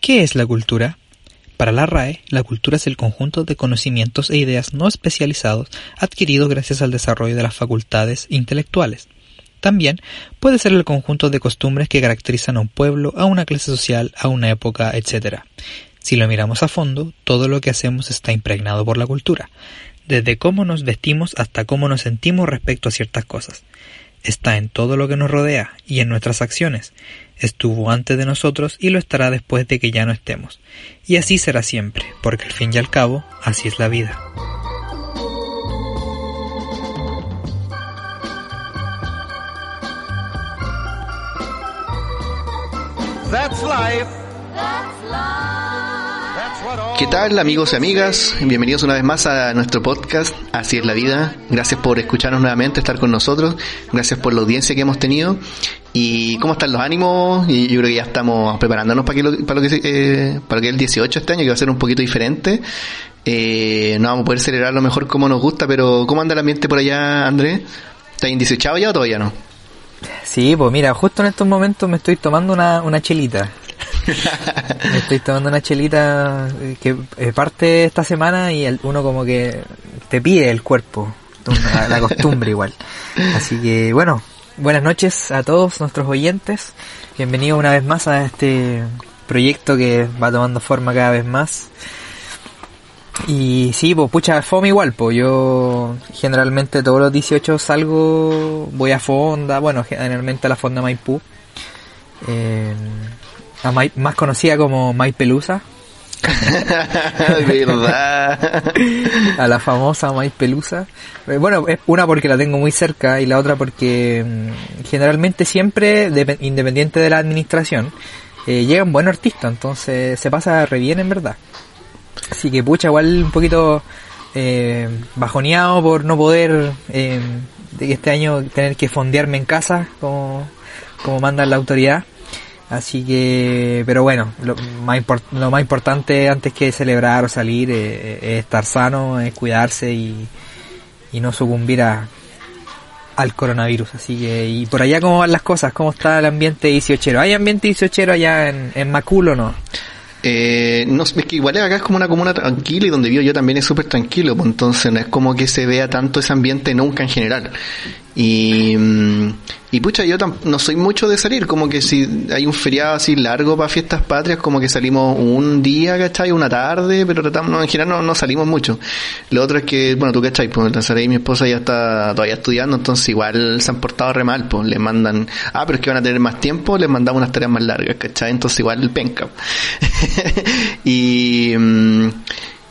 ¿Qué es la cultura? Para la RAE, la cultura es el conjunto de conocimientos e ideas no especializados adquiridos gracias al desarrollo de las facultades intelectuales. También puede ser el conjunto de costumbres que caracterizan a un pueblo, a una clase social, a una época, etc. Si lo miramos a fondo, todo lo que hacemos está impregnado por la cultura, desde cómo nos vestimos hasta cómo nos sentimos respecto a ciertas cosas. Está en todo lo que nos rodea y en nuestras acciones, estuvo antes de nosotros y lo estará después de que ya no estemos. Y así será siempre, porque al fin y al cabo, así es la vida. ¿Qué tal amigos y amigas? Bienvenidos una vez más a nuestro podcast Así es la vida. Gracias por escucharnos nuevamente, estar con nosotros. Gracias por la audiencia que hemos tenido. ¿Y cómo están los ánimos? Y yo creo que ya estamos preparándonos para, que lo, para, lo que, eh, para que el 18 este año, que va a ser un poquito diferente. Eh, no vamos a poder celebrar lo mejor como nos gusta, pero ¿cómo anda el ambiente por allá, Andrés? ¿Está indisechado ya o todavía no? Sí, pues mira, justo en estos momentos me estoy tomando una, una chelita. estoy tomando una chelita que parte esta semana y uno como que te pide el cuerpo, la, costumbre igual. Así que bueno, buenas noches a todos nuestros oyentes. Bienvenidos una vez más a este proyecto que va tomando forma cada vez más. Y sí, pues pucha, fome igual, pues yo generalmente todos los 18 salgo, voy a Fonda, bueno, generalmente a la Fonda Maipú, eh, a Mai, más conocida como Maipelusa. ¿Verdad? a la famosa Maipelusa. Eh, bueno, es una porque la tengo muy cerca y la otra porque mm, generalmente siempre, de, independiente de la administración, eh, llega un buen artista, entonces se pasa re bien en verdad. Así que pucha, igual un poquito eh, bajoneado por no poder eh, este año tener que fondearme en casa como, como manda la autoridad. Así que, pero bueno, lo más, lo más importante antes que celebrar o salir eh, es estar sano, es cuidarse y, y no sucumbir a, al coronavirus. Así que, y por allá cómo van las cosas, cómo está el ambiente 18 ¿Hay ambiente 18 allá en, en Macul o no? Eh, no, es que igual acá es como una comuna tranquila y donde vivo yo también es súper tranquilo, pues entonces no es como que se vea tanto ese ambiente nunca en general. Y, y pucha, yo no soy mucho de salir, como que si hay un feriado así largo para fiestas patrias, como que salimos un día, ¿cachai? Una tarde, pero tratamos, no, en general no, no, salimos mucho. Lo otro es que, bueno, tú, ¿cachai? Pues la y mi esposa ya está todavía estudiando, entonces igual se han portado re mal, pues les mandan, ah, pero es que van a tener más tiempo, les mandamos unas tareas más largas, ¿cachai? Entonces igual penca. y...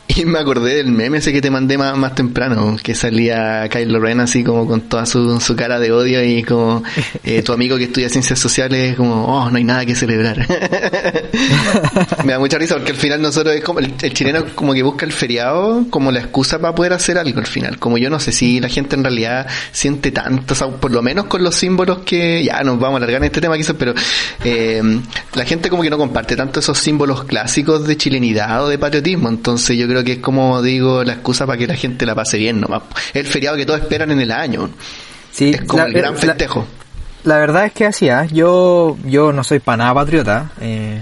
Y me acordé del meme ese que te mandé más, más temprano, que salía Kylo Ren así como con toda su, su cara de odio y como eh, tu amigo que estudia ciencias sociales como, oh, no hay nada que celebrar. me da mucha risa porque al final nosotros es como, el, el, chileno como que busca el feriado como la excusa para poder hacer algo al final. Como yo no sé si la gente en realidad siente tanto, o sea, por lo menos con los símbolos que, ya nos vamos a alargar en este tema quizás, pero eh, la gente como que no comparte tanto esos símbolos clásicos de chilenidad o de patriotismo, entonces yo creo que es como digo la excusa para que la gente la pase bien nomás. Es el feriado que todos esperan en el año. Sí, es como la, el gran festejo. La, la, verdad es que así, ¿eh? yo yo no soy para nada patriota. Eh,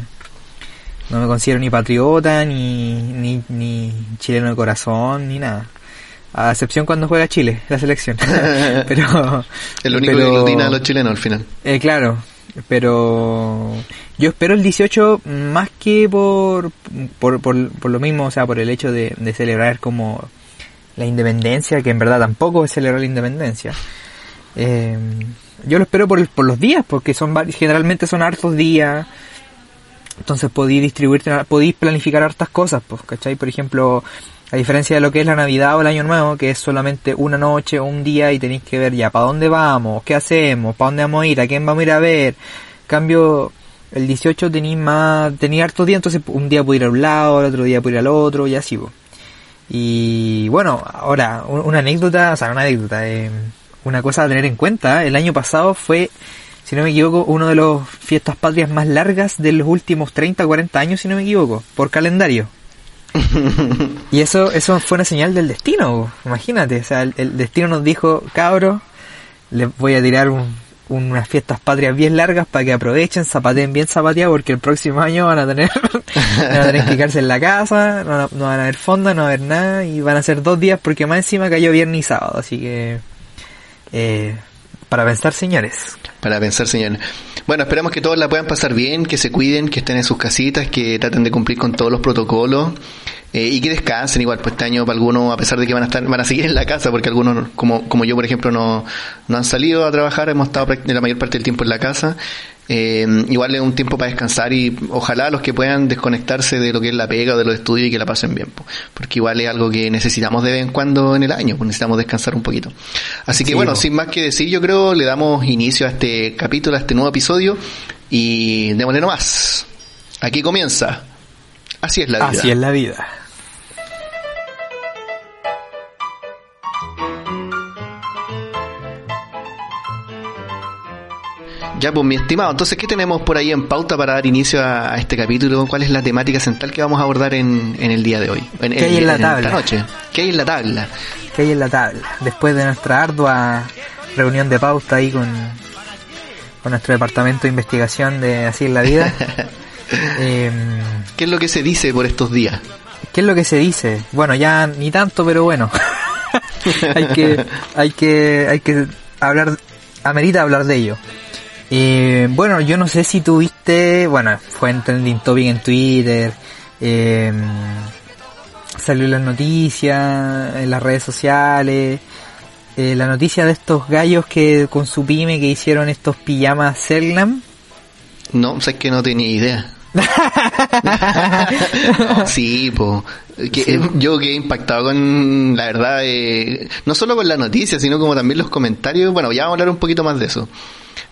no me considero ni patriota, ni, ni, ni chileno de corazón, ni nada. A excepción cuando juega Chile, la selección. pero El único pero, que aglutina a los chilenos al final. Eh, claro, pero yo espero el 18 más que por, por, por, por lo mismo, o sea, por el hecho de, celebrar como la independencia, que en verdad tampoco es celebrar la independencia. Eh, yo lo espero por, por los días, porque son generalmente son hartos días, entonces podéis distribuirte, podéis planificar hartas cosas, pues, ¿cachai? Por ejemplo, a diferencia de lo que es la Navidad o el Año Nuevo, que es solamente una noche o un día y tenéis que ver ya para dónde vamos, qué hacemos, para dónde vamos a ir, a quién vamos a ir a ver. Cambio, el 18 tenía más, tenía harto día, entonces un día pude ir a un lado, el otro día pude ir al otro, y así, po. Y bueno, ahora, una anécdota, o sea, una anécdota, eh, una cosa a tener en cuenta, el año pasado fue, si no me equivoco, uno de los fiestas patrias más largas de los últimos 30, 40 años, si no me equivoco, por calendario. y eso, eso fue una señal del destino, imagínate, o sea, el, destino nos dijo, cabros, les voy a tirar un, unas fiestas patrias bien largas para que aprovechen, zapateen bien zapateados porque el próximo año van a tener, van a tener que quedarse en la casa, no, no, van a haber fonda, no va a haber nada y van a ser dos días porque más encima cayó viernes y sábado, así que eh, para pensar señores. Para pensar señores. Bueno, esperamos que todos la puedan pasar bien, que se cuiden, que estén en sus casitas, que traten de cumplir con todos los protocolos eh, y que descansen igual pues este año para algunos a pesar de que van a estar van a seguir en la casa porque algunos como como yo por ejemplo no, no han salido a trabajar hemos estado la mayor parte del tiempo en la casa eh, igual es un tiempo para descansar y ojalá los que puedan desconectarse de lo que es la pega o de los estudios y que la pasen bien porque igual es algo que necesitamos de vez en cuando en el año pues necesitamos descansar un poquito. Así que bueno sin más que decir yo creo le damos inicio a este capítulo a este nuevo episodio y démosle nomás. Aquí comienza. Así es la vida. Así es la vida Ya, pues mi estimado, entonces, ¿qué tenemos por ahí en pauta para dar inicio a, este capítulo? ¿Cuál es la temática central que vamos a abordar en, el día de hoy? En, ¿Qué hay en la tabla? noche. ¿Qué hay en la tabla? ¿Qué hay en la tabla? Después de nuestra ardua reunión de pauta ahí con, con nuestro departamento de investigación de Así en la Vida. eh, ¿Qué es lo que se dice por estos días? ¿Qué es lo que se dice? Bueno, ya ni tanto, pero bueno. hay que, hay que, hay que hablar, amerita hablar de ello. Eh, bueno, yo no sé si tuviste, bueno, fue en trending topic en Twitter, eh, salió en las noticias, en las redes sociales, eh, la noticia de estos gallos que con su pyme que hicieron estos pijamas Selnam. No, sé que no tenía idea. sí, po. Que, Yo quedé impactado con, la verdad, eh, no solo con la noticia, sino como también los comentarios. Bueno, ya vamos a hablar un poquito más de eso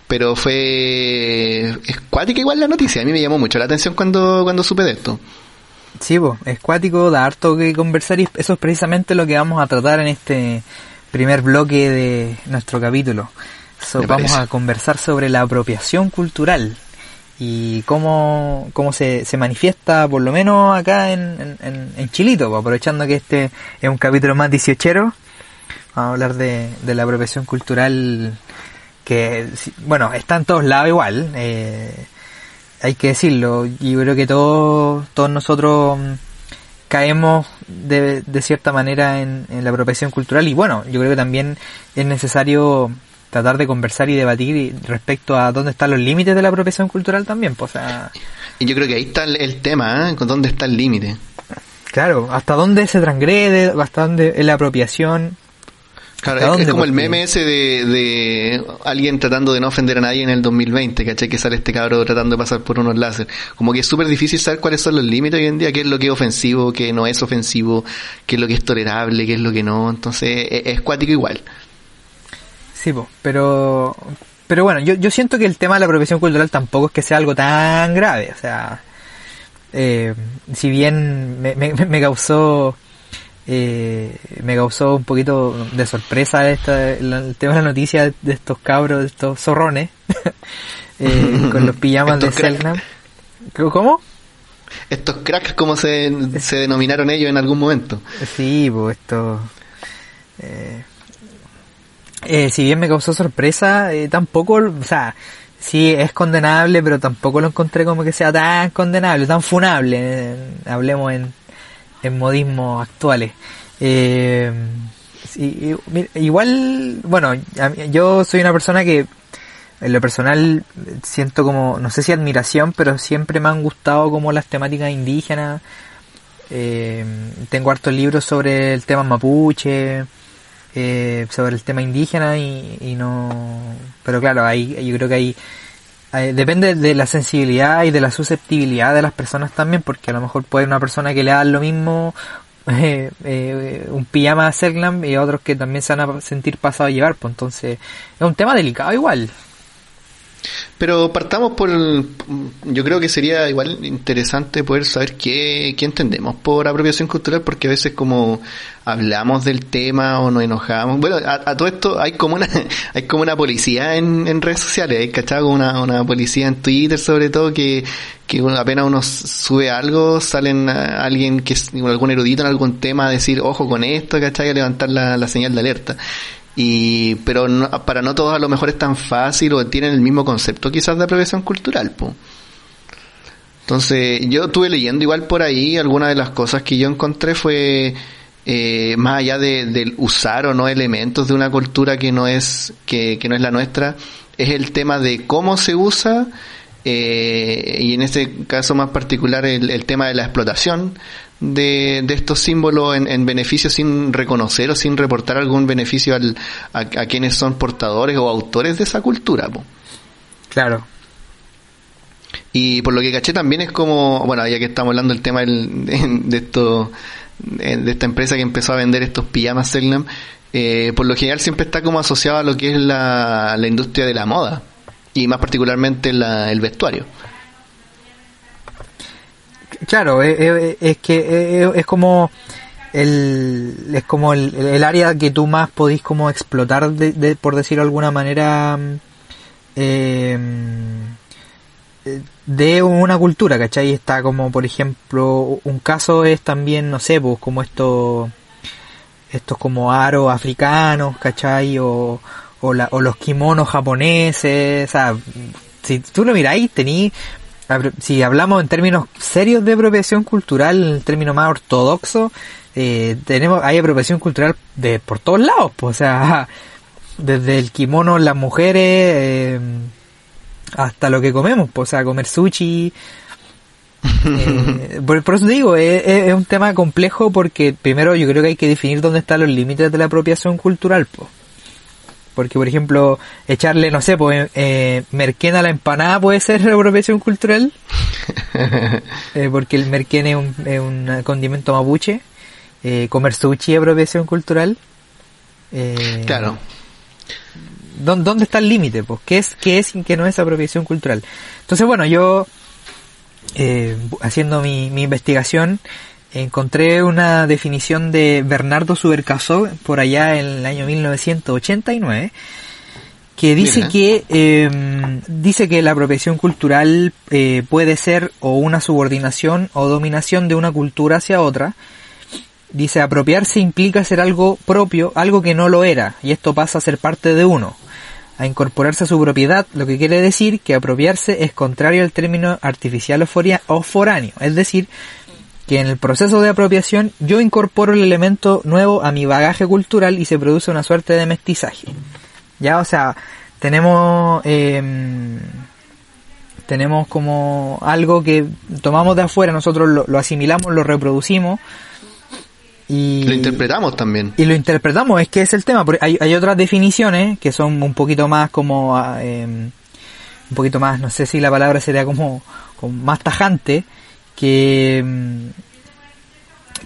pero fue es cuática igual la noticia, a mí me llamó mucho la atención cuando, cuando supe de esto. Sí, pues, es cuático, da harto que conversar y eso es precisamente lo que vamos a tratar en este primer bloque de nuestro capítulo. vamos a conversar sobre la apropiación cultural y cómo, cómo se, se manifiesta, por lo menos acá en, en, en Chilito, pues, aprovechando que este es un capítulo más dieciochero, vamos a hablar de, de la apropiación cultural que, bueno, está en todos lados igual, eh, hay que decirlo, yo creo que todos, todos nosotros mm, caemos de, de cierta manera en, la apropiación cultural y bueno, yo creo que también es necesario tratar de conversar y debatir respecto a dónde están los límites de la apropiación cultural también, pues, Y yo creo que ahí está el, tema, ¿eh? ¿Dónde está el límite? Claro, hasta dónde se transgrede, hasta dónde es la apropiación, Claro, es, como el meme ese de, alguien tratando de no ofender a nadie en el 2020, ¿cachai? Que sale este cabro tratando de pasar por unos láser. Como que es súper difícil saber cuáles son los límites hoy en día, qué es lo que es ofensivo, qué no es ofensivo, qué es lo que es tolerable, qué es lo que no. Entonces, es, es cuático igual. Sí, pero, pero bueno, yo, yo siento que el tema de la profesión cultural tampoco es que sea algo tan grave, o sea, eh, si bien me, me, me causó eh, me causó un poquito de sorpresa esta, el tema de la noticia de estos cabros, de estos zorrones, eh, con los pijamas de Selknam. ¿Cómo? Estos cracks, como se, se denominaron ellos en algún momento. Sí, pues esto... Eh, eh, si bien me causó sorpresa, eh, tampoco, o sea, sí es condenable, pero tampoco lo encontré como que sea tan condenable, tan funable, eh, hablemos en, en modismos actuales. Eh, igual, bueno, yo soy una persona que en lo personal siento como, no sé si admiración, pero siempre me han gustado como las temáticas indígenas. Eh, tengo hartos libros sobre el tema mapuche, eh, sobre el tema indígena y, no, pero claro, ahí yo creo que hay eh, depende de la sensibilidad y de la susceptibilidad de las personas también, porque a lo mejor puede una persona que le da lo mismo eh, eh, un pijama a Selglam y otros que también se van a sentir pasados a llevar, pues entonces es un tema delicado igual. Pero partamos por yo creo que sería igual interesante poder saber qué, qué entendemos por apropiación cultural, porque a veces como hablamos del tema o nos enojamos, bueno, a, todo esto hay como una, hay como una policía en, en redes sociales, hay cachado una, una policía en Twitter sobre todo que, que apenas uno sube algo, salen alguien que es algún erudito en algún tema a decir, ojo con esto, ¿cachai? A levantar la, la señal de alerta y pero para no todos a lo mejor es tan fácil o tienen el mismo concepto quizás de apropiación cultural entonces yo estuve leyendo igual por ahí algunas de las cosas que yo encontré fue eh, más allá de, usar o no elementos de una cultura que no es que, que no es la nuestra es el tema de cómo se usa eh, y en este caso más particular el tema de la explotación de, de estos símbolos en, en, beneficio sin reconocer o sin reportar algún beneficio al, a, quienes son portadores o autores de esa cultura. Claro. Y por lo que caché también es como, bueno, ya que estamos hablando del tema de, esto, de esta empresa que empezó a vender estos pijamas Selnam, eh, por lo general siempre está como asociado a lo que es la, la industria de la moda y más particularmente la, el vestuario. Claro, es, eh, eh, es que eh, es como el, es como el, área que tú más podís como explotar, de, por decirlo de alguna manera, eh, de una cultura, ¿cachai? Está como, por ejemplo, un caso es también, no sé, pues como estos, estos como aros africanos, ¿cachai? O, o, la, o los kimonos japoneses, o sea, si tú lo miráis, tení si hablamos en términos serios de apropiación cultural, en el término más ortodoxo, eh, tenemos hay apropiación cultural de por todos lados, pues, o sea, desde el kimono las mujeres eh, hasta lo que comemos, pues, o sea, comer sushi. Eh, por, eso digo, es, un tema complejo porque primero yo creo que hay que definir dónde están los límites de la apropiación cultural, pues. Porque, por ejemplo, echarle, no sé, pues, eh, merquén a la empanada puede ser apropiación cultural. eh, porque el merquén es un, es un condimento mapuche. Eh, comer sushi es apropiación cultural. Eh, claro. ¿dónde, está el límite? Pues? ¿Qué es, qué es y qué no es apropiación cultural? Entonces, bueno, yo, eh, haciendo mi, mi investigación, encontré una definición de Bernardo Subercaso por allá en el año 1989 que dice que eh, dice que la apropiación cultural eh, puede ser o una subordinación o dominación de una cultura hacia otra. Dice apropiarse implica ser algo propio, algo que no lo era, y esto pasa a ser parte de uno, a incorporarse a su propiedad, lo que quiere decir que apropiarse es contrario al término artificial o foráneo, es decir, que en el proceso de apropiación yo incorporo el elemento nuevo a mi bagaje cultural y se produce una suerte de mestizaje. Ya, o sea, tenemos eh, tenemos como algo que tomamos de afuera, nosotros lo, asimilamos, lo reproducimos y lo interpretamos también. Y lo interpretamos, es que es el tema, porque hay, hay otras definiciones que son un poquito más como eh, un poquito más, no sé si la palabra sería como, como más tajante, que, mm,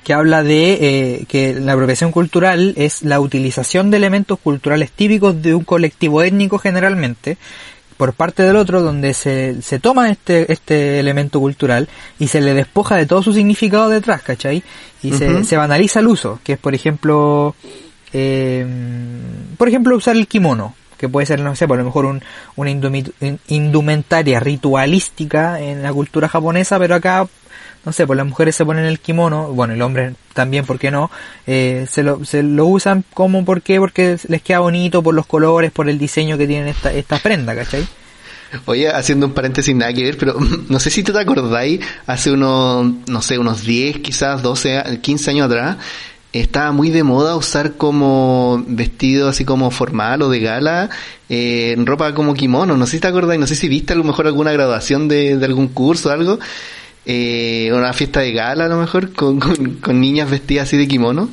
que habla de eh, que la apropiación cultural es la utilización de elementos culturales típicos de un colectivo étnico generalmente por parte del otro donde se, se toma este, este elemento cultural y se le despoja de todo su significado detrás, ¿cachai? Y se, se banaliza el uso, que es por ejemplo, eh, por ejemplo usar el kimono, que puede ser, no sé, por lo mejor un, una indumentaria ritualística en la cultura japonesa, pero acá no sé, pues las mujeres se ponen el kimono, bueno, el hombre también, ¿por qué no? Eh, se, lo, se lo usan como, ¿por qué? Porque les queda bonito por los colores, por el diseño que tienen esta, esta prenda, ¿cachai? Oye, haciendo un paréntesis nada que ver, pero no sé si te acordáis, hace unos, no sé, unos 10, quizás 12, 15 años atrás, estaba muy de moda usar como vestido así como formal o de gala, eh, ropa como kimono, no sé si te acordáis, no sé si viste a lo mejor alguna graduación de, de algún curso o algo, eh, una fiesta de gala a lo mejor con, con, niñas vestidas así de kimono.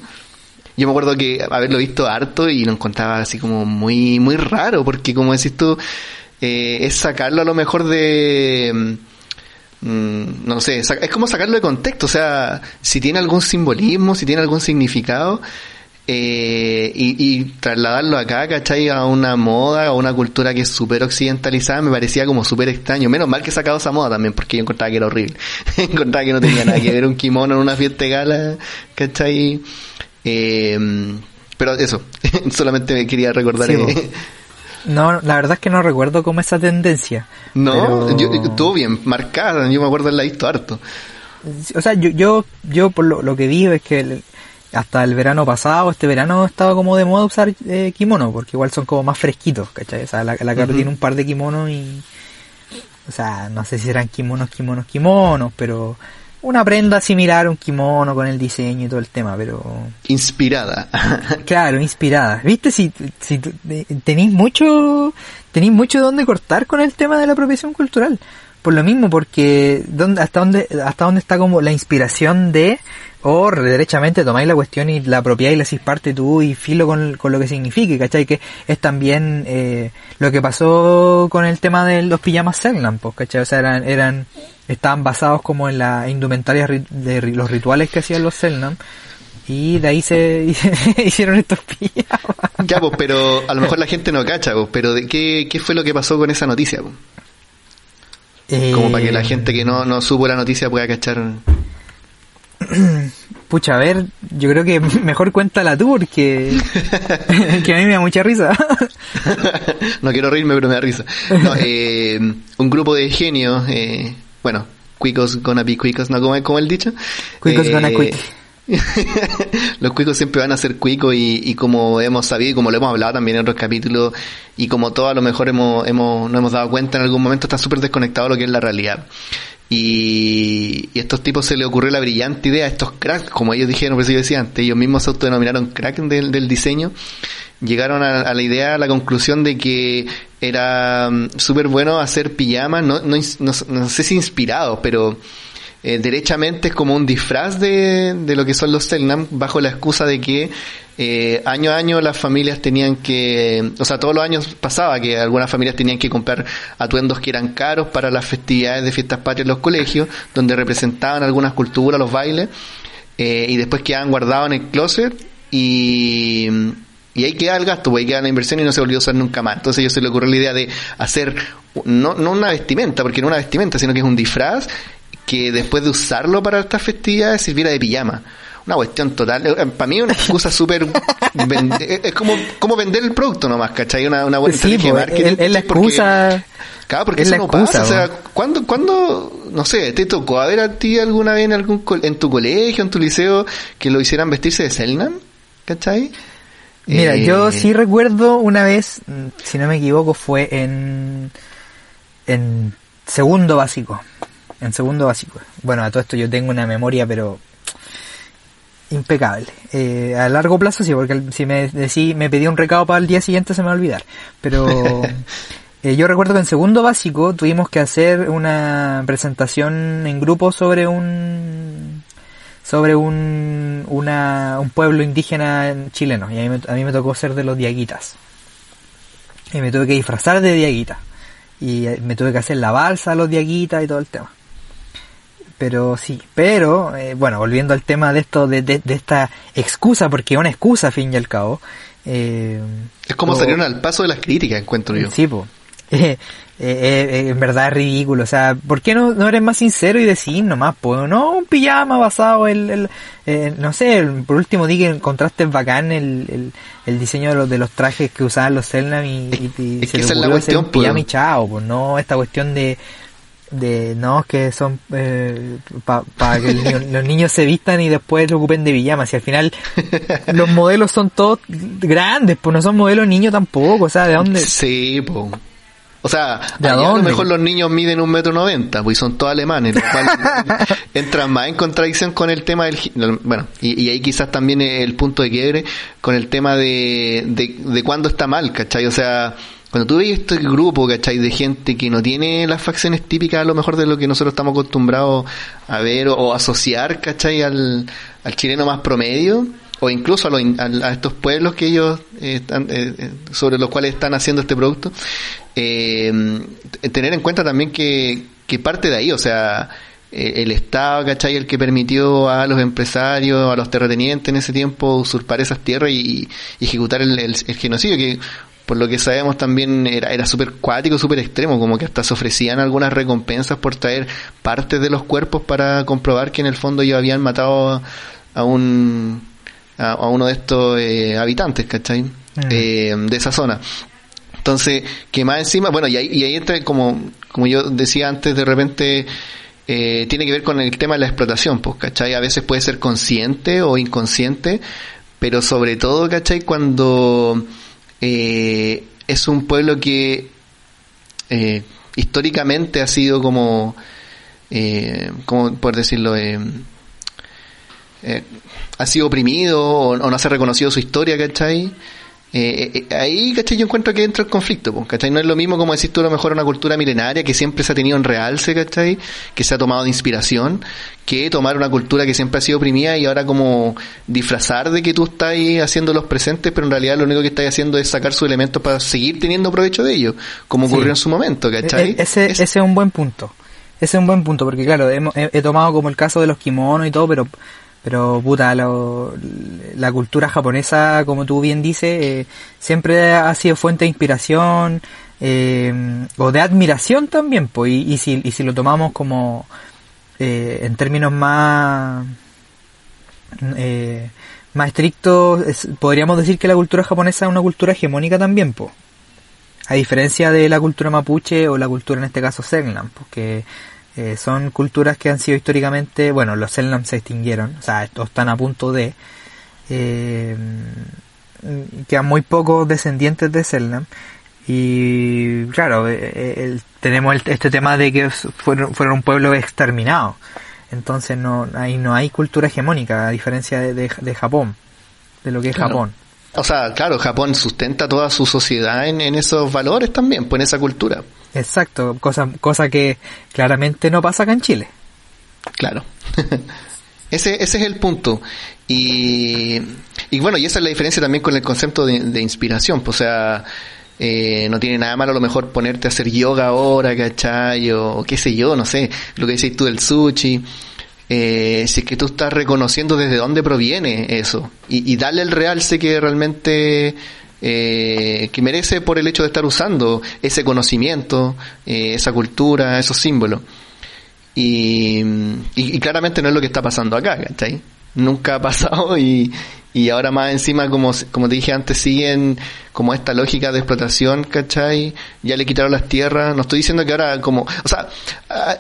Yo me acuerdo que haberlo visto harto y lo encontraba así como muy, muy raro, porque como decís tú, eh, es sacarlo a lo mejor de... Mm, no sé, es como sacarlo de contexto, o sea, si tiene algún simbolismo, si tiene algún significado, eh, y, y, trasladarlo acá, ¿cachai? A una moda, a una cultura que es súper occidentalizada, me parecía como súper extraño. Menos mal que he sacado esa moda también, porque yo encontraba que era horrible. encontraba que no tenía nada que ver un kimono en una fiesta de gala, ¿cachai? Eh, pero eso, solamente me quería recordar. Sí, eh, No, la verdad es que no recuerdo cómo esa tendencia. no, pero- yo, estuvo bien marcada, yo me acuerdo en la visto harto. O sea, yo, yo, yo por lo, lo que vi es que el- hasta el verano pasado, este verano estaba como de moda usar eh, kimono, porque igual son como más fresquitos, ¿cachai? O sea, la, la Caro Ujú. tiene un par de kimonos y... O sea, no sé si eran kimonos, kimonos, kimonos, pero una prenda similar a un kimono con el diseño y todo el tema, pero... Inspirada. Claro, inspirada. ¿Viste? Si, si tenéis mucho, tenéis mucho donde cortar con el tema de la apropiación cultural. Por lo mismo, porque ¿dónde, hasta dónde, hasta dónde está como la inspiración de, o derechamente tomáis la cuestión y la apropiáis y le hacéis parte tú y filo con, con lo que signifique, ¿cachai? Que es también eh, lo que pasó con el tema de los pijamas Selknam, pues, ¿cachai? O sea, eran, eran, estaban basados como en la indumentaria ri- de los rituales que hacían los Selknam y de ahí se hicieron estos pijamas. ya, pues, pero a lo mejor la gente no cacha, pues, pero ¿de qué, qué fue lo que pasó con esa noticia? pues? Como para que la Eh, gente que no, no supo la noticia pueda cachar. Pucha, a ver, yo creo que mejor cuéntala tú porque que a mí me da mucha risa. no quiero reírme, pero me da risa. No, eh, un grupo de genios, eh, bueno, cuicos gonna be cuicos, ¿no? Como, como el dicho. Cuicos Eh, gonna quick. los cuicos siempre van a ser cuicos y, y como hemos sabido y como lo hemos hablado también en otros capítulos y como todos a lo mejor hemos, hemos, nos hemos dado cuenta en algún momento está súper desconectado de lo que es la realidad. Y, y a estos tipos se les ocurrió la brillante idea, estos cracks, como ellos dijeron, por eso yo decía antes, ellos mismos se autodenominaron crack del, del diseño, llegaron a, la idea, a la conclusión de que era mm, súper bueno hacer pijamas, no, no, no sé si inspirados, pero eh, derechamente es como un disfraz de, de lo que son los Selnam, bajo la excusa de que eh, año a año las familias tenían que, o sea, todos los años pasaba que algunas familias tenían que comprar atuendos que eran caros para las festividades de fiestas patrias en los colegios, donde representaban algunas culturas, los bailes, eh, y después quedaban guardados en el closet y, y ahí queda el gasto, pues ahí queda la inversión y no se volvió a usar nunca más. Entonces a ellos se le ocurrió la idea de hacer, no, no una vestimenta, porque no una vestimenta, sino que es un disfraz que después de usarlo para estas festividades sirviera de pijama. Una cuestión total. eh, Para mí es una excusa súper... ven- es como, como vender el producto nomás, ¿cachai? Una, una buena Sí, pues, marketing, es, es la porque- excusa. Claro, porque es eso la no excusa, pasa. O sea. ¿cuándo, cuándo, no sé, te tocó a ver a ti alguna vez en algún co- en tu colegio, en tu liceo, que lo hicieran vestirse de Selnam? ¿Cachai? Mira, Eh, yo sí recuerdo una vez, mm, si no me equivoco, fue en en segundo básico. En segundo básico. Bueno, a todo esto yo tengo una memoria, pero impecable. Eh, a largo plazo sí, porque si me decí, me pedí un recado para el día siguiente se me va a olvidar. Pero eh, yo recuerdo que en segundo básico tuvimos que hacer una presentación en grupo sobre un sobre un una, un pueblo indígena chileno y a mí, me, a mí me tocó ser de los diaguitas y me tuve que disfrazar de diaguita y eh, me tuve que hacer la balsa a los diaguitas y todo el tema pero sí, pero eh, bueno, volviendo al tema de esto, de, de, de esta excusa, porque es una excusa, a fin y al cabo. Eh, Es como salieron al paso de las críticas, encuentro yo. Sí, po. Eh, eh, eh, en verdad es ridículo, o sea, ¿por qué no, no eres más sincero y decir nomás, pues, no, un pijama basado en, el, eh, no sé, el- por último di que encontraste bacán el, el, el diseño de los, de los trajes que usaban los Selnam y, y, y es se que le esa la ocurrió hacer un pijama pues. y chao, pues no esta cuestión de de no que son para que niño- los niños se vistan y después se ocupen de pijamas y al final los modelos son todos grandes pues no son modelos niños tampoco o sea de dónde Sí, po. O sea, ¿De a lo mejor los niños miden un metro noventa, pues son todos alemanes, lo cual entra más en contradicción con el tema del... Bueno, y, y ahí quizás también el punto de quiebre con el tema de, de, de cuándo está mal, ¿cachai? O sea, cuando tú ves este grupo, ¿cachai? De gente que no tiene las facciones típicas a lo mejor de lo que nosotros estamos acostumbrados a ver o, o asociar, ¿cachai? Al, al chileno más promedio o incluso a, los a, estos pueblos que ellos eh, están, eh, eh, sobre los cuales están haciendo este producto, eh, tener en cuenta también que, que parte de ahí, o sea, el Estado, ¿cachai? El que permitió a los empresarios, a los terratenientes en ese tiempo usurpar esas tierras y, ejecutar el, el, genocidio, que por lo que sabemos también era, era súper cuático, súper extremo, como que hasta se ofrecían algunas recompensas por traer partes de los cuerpos para comprobar que en el fondo ellos habían matado a un a, uno de estos eh, habitantes, ¿cachai? Mm. Eh, de esa zona. Entonces, que más encima, bueno, y ahí, y ahí entra como, como yo decía antes, de repente eh, tiene que ver con el tema de la explotación, pues, ¿cachai? A veces puede ser consciente o inconsciente, pero sobre todo, ¿cachai? Cuando eh, es un pueblo que eh, históricamente ha sido como, eh, como por decirlo, eh, ha sido oprimido o, no se ha reconocido su historia, ¿cachai? Eh, eh, ahí, ¿cachai? Yo encuentro que entra el conflicto, ¿cachai? No es lo mismo como decir tú a lo mejor una cultura milenaria que siempre se ha tenido en realce, ¿cachai? Que se ha tomado de inspiración, que tomar una cultura que siempre ha sido oprimida y ahora como disfrazar de que tú estás haciendo los presentes, pero en realidad lo único que estás haciendo es sacar sus elementos para seguir teniendo provecho de ellos, como ocurrió en su momento, ¿cachai? E-, ese, ese es un buen punto. Ese es un buen punto, porque claro, he tomado como el caso de los kimonos y todo, pero pero puta, la cultura japonesa, como tú bien dices, eh, siempre ha sido fuente de inspiración eh, o de admiración también, pues, y, si, y si lo tomamos como eh, en términos más más estrictos, podríamos decir que la cultura japonesa es una cultura hegemónica también, pues. A diferencia de la cultura mapuche o la cultura en este caso Selknam, porque eh, son culturas que han sido históricamente, bueno, los Selnam se extinguieron, o sea, estos están a punto de, eh, quedan muy pocos descendientes de Selnam y claro, eh, tenemos este tema de que fueron, fueron un pueblo exterminado, entonces no, ahí no hay cultura hegemónica a diferencia de, de, Japón, de lo que es Japón. O sea, claro, Japón sustenta toda su sociedad en, en esos valores también, pues en esa cultura. Exacto, cosa, cosa que claramente no pasa acá en Chile. Claro. ese, ese es el punto. Y, y bueno, y esa es la diferencia también con el concepto de, inspiración. Pues, o sea, eh, no tiene nada malo a lo mejor ponerte a hacer yoga ahora, ¿cachai? O qué sé yo, no sé, lo que decís tú del sushi. Eh, si es que tú estás reconociendo desde dónde proviene eso y, y darle el realce que realmente eh, que merece por el hecho de estar usando ese conocimiento, eh, esa cultura, esos símbolos. Y, y, claramente no es lo que está pasando acá, ¿cachai? Nunca ha pasado y, y ahora más encima, como, como te dije antes, siguen como esta lógica de explotación, ¿cachai? Ya le quitaron las tierras. No estoy diciendo que ahora como... O sea,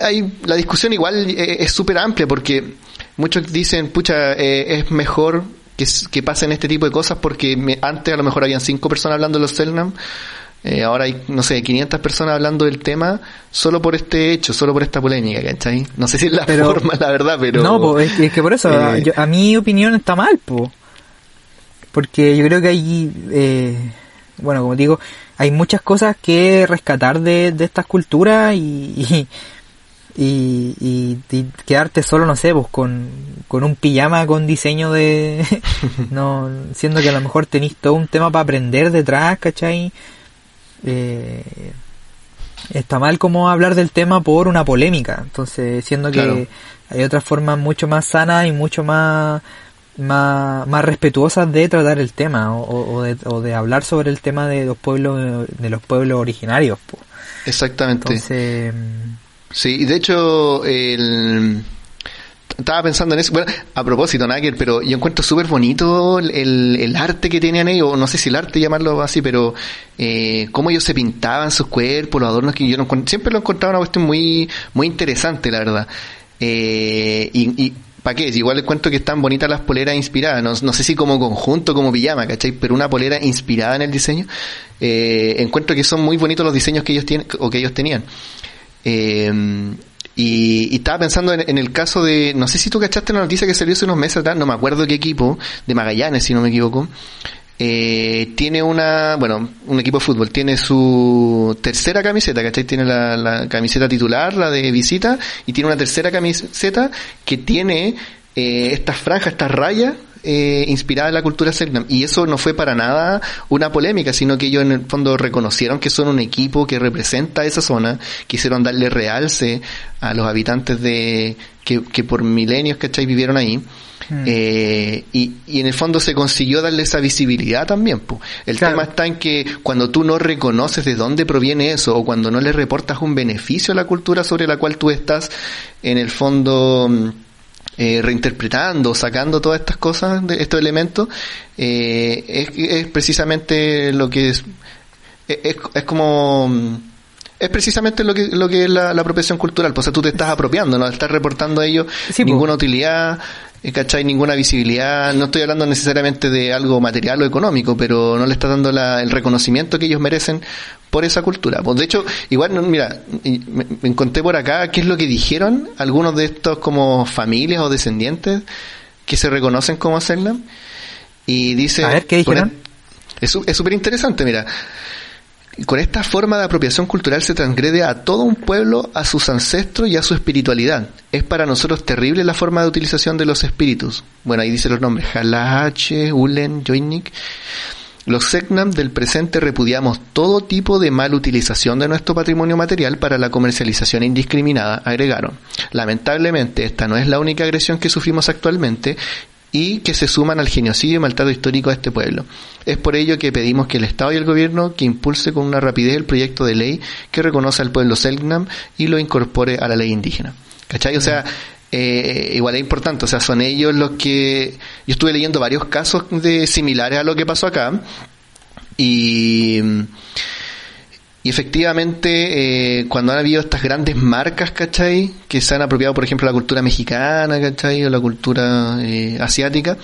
hay, la discusión igual eh, es súper amplia porque muchos dicen, pucha, eh, es mejor que, que pasen este tipo de cosas porque antes a lo mejor habían cinco personas hablando de los Selnam, eh, ahora hay, no sé, 500 personas hablando del tema solo por este hecho, solo por esta polémica, ¿cachai? No sé si es la forma, la verdad, pero... No, es, que por eso, eh, a mi opinión está mal, po. Porque yo creo que hay, eh, bueno, como digo, hay muchas cosas que rescatar de, de estas culturas y y, y, quedarte solo, no sé, pues con, con un pijama con diseño de... no Siendo que a lo mejor tenéis todo un tema para aprender detrás, ¿cachai? Eh, está mal como hablar del tema por una polémica. Entonces, siendo que hay otras formas mucho más sanas y mucho más más, más respetuosas de tratar el tema o, o, de, o de hablar sobre el tema de los pueblos de los pueblos originarios. Pues. Exactamente. Entonces, Sí, de hecho, el... Estaba pensando en eso, bueno, a propósito, Nagel, pero yo encuentro súper bonito el, arte que tenían ellos, no sé si el arte llamarlo así, pero eh, cómo ellos se pintaban sus cuerpos, los adornos que yo siempre lo encontraba una cuestión muy, muy interesante, la verdad. Eh, y, y ¿para qué? Igual encuentro que están bonitas las poleras inspiradas, no, no sé si como conjunto, como pijama, ¿cachai? Pero una polera inspirada en el diseño, eh, encuentro que son muy bonitos los diseños que ellos tienen, o que ellos tenían. Eh, y, estaba pensando en, el caso de, no sé si tú cachaste la noticia que salió hace unos meses atrás, no me acuerdo qué equipo, de Magallanes, si no me equivoco, eh, tiene una, bueno, un equipo de fútbol, tiene su tercera camiseta, ¿cachai? Tiene la, camiseta titular, la de visita, y tiene una tercera camiseta que tiene eh, estas franjas, estas rayas, eh, inspirada en la cultura Selknam. Y eso no fue para nada una polémica, sino que ellos en el fondo reconocieron que son un equipo que representa esa zona, quisieron darle realce a los habitantes de que, que por milenios, ¿cachai? Vivieron ahí. Mm. Eh, y, y en el fondo se consiguió darle esa visibilidad también. po. El Claro. tema está en que cuando tú no reconoces de dónde proviene eso o cuando no le reportas un beneficio a la cultura sobre la cual tú estás, en el fondo mm, eh, reinterpretando, sacando todas estas cosas, de estos elementos, eh, es, es precisamente lo que es, es, es como... mm, es precisamente lo que, lo que es la, la apropiación cultural. Pues, o sea, tú te estás apropiando, no estás reportando a ellos Sí, po. ninguna utilidad, eh, ¿cachai? Ninguna visibilidad. No estoy hablando necesariamente de algo material o económico, pero no le estás dando la- el reconocimiento que ellos merecen por esa cultura. Pues de hecho, igual, no, mira, me, me encontré por acá qué es lo que dijeron algunos de estos como familias o descendientes que se reconocen como Selnam. Y dice... A ver, ¿qué dijeron? Es su- es súper interesante, mira. Con esta forma de apropiación cultural se transgrede a todo un pueblo, a sus ancestros y a su espiritualidad. Es para nosotros terrible la forma de utilización de los espíritus. Bueno, ahí dice los nombres. Halache, Ulen, Joinnik. Los Segnam del presente repudiamos todo tipo de mal utilización de nuestro patrimonio material para la comercialización indiscriminada, agregaron. Lamentablemente, esta no es la única agresión que sufrimos actualmente y que se suman al genocidio y maltrato histórico de este pueblo. Es por ello que pedimos que el Estado y el Gobierno que impulse con una rapidez el proyecto de ley que reconoce al pueblo Selknam y lo incorpore a la ley indígena. ¿Cachai? O sea, eh, igual es importante, o sea, son ellos los que... Yo estuve leyendo varios casos de similares a lo que pasó acá y... Y efectivamente, eh, cuando han habido estas grandes marcas, ¿cachai? Que se han apropiado, por ejemplo, la cultura mexicana, ¿cachai? O la cultura eh, asiática,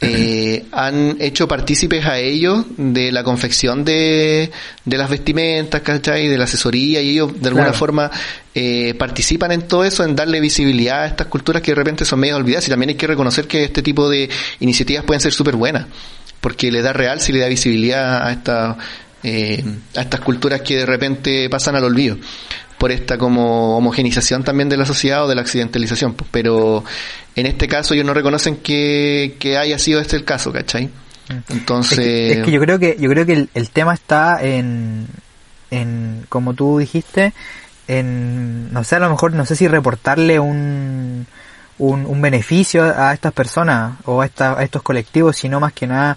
eh, han hecho partícipes a ellos de la confección de, de las vestimentas, ¿cachai? De la asesoría, y ellos de alguna Claro. forma eh, participan en todo eso, en darle visibilidad a estas culturas que de repente son medio olvidadas. Y también hay que reconocer que este tipo de iniciativas pueden ser súper buenas, porque le da realce y le da visibilidad a esta eh, a estas culturas que de repente pasan al olvido por esta como homogenización también de la sociedad o de la accidentalización pues. pero en este caso ellos no reconocen que, que haya sido este el caso ¿cachai? entonces Es que, es que yo creo que yo creo que el, el tema está en, en como tú dijiste en no sé a lo mejor no sé si reportarle un un, un beneficio a estas personas o a, esta- a estos colectivos sino más que nada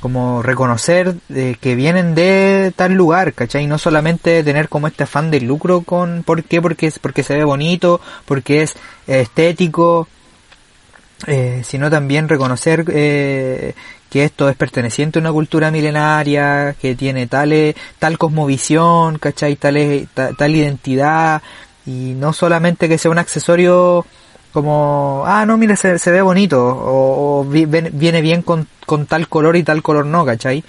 como reconocer eh, que vienen de tal lugar, ¿cachai? No solamente tener como este afán de lucro con, ¿por qué? Porque, porque se ve bonito, porque es estético, eh, sino también reconocer eh, que esto es perteneciente a una cultura milenaria, que tiene tal, eh, tal cosmovisión, ¿cachai? Tal, ta- tal identidad, y no solamente que sea un accesorio como, ah, no, mira, se, se ve bonito, o, viene bien con, con tal color y tal color no, ¿cachai?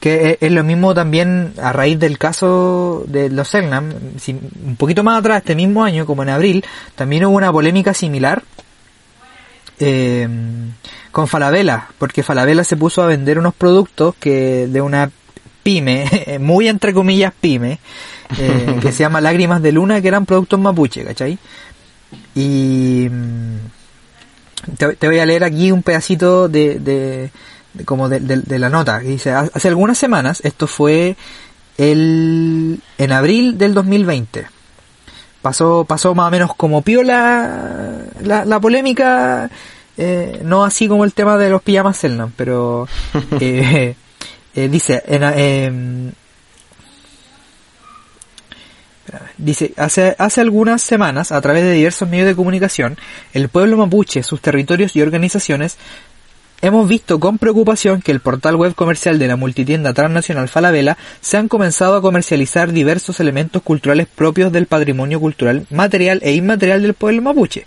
Que es, es lo mismo también a raíz del caso de los Selnam, si- un poquito más atrás, este mismo año, como en abril, también hubo una polémica similar eh, con Falabella, porque Falabella se puso a vender unos productos que de una pyme, muy entre comillas pyme, eh, que se llama Lágrimas de Luna, que eran productos mapuche, ¿cachai? Y mm, te, te voy a leer aquí un pedacito de, de, de- como de, de- la nota, que dice, "Ha- hace algunas semanas, esto fue el, en abril del 2020, pasó pasó más o menos como piola la, la polémica eh, no así como el tema de los pijamas Selnam pero eh, eh, dice en, em, dice hace hace algunas semanas a través de diversos medios de comunicación el pueblo mapuche sus territorios y organizaciones Hemos visto con preocupación que el portal web comercial de la multitienda transnacional Falabella se han comenzado a comercializar diversos elementos culturales propios del patrimonio cultural material e inmaterial del pueblo mapuche.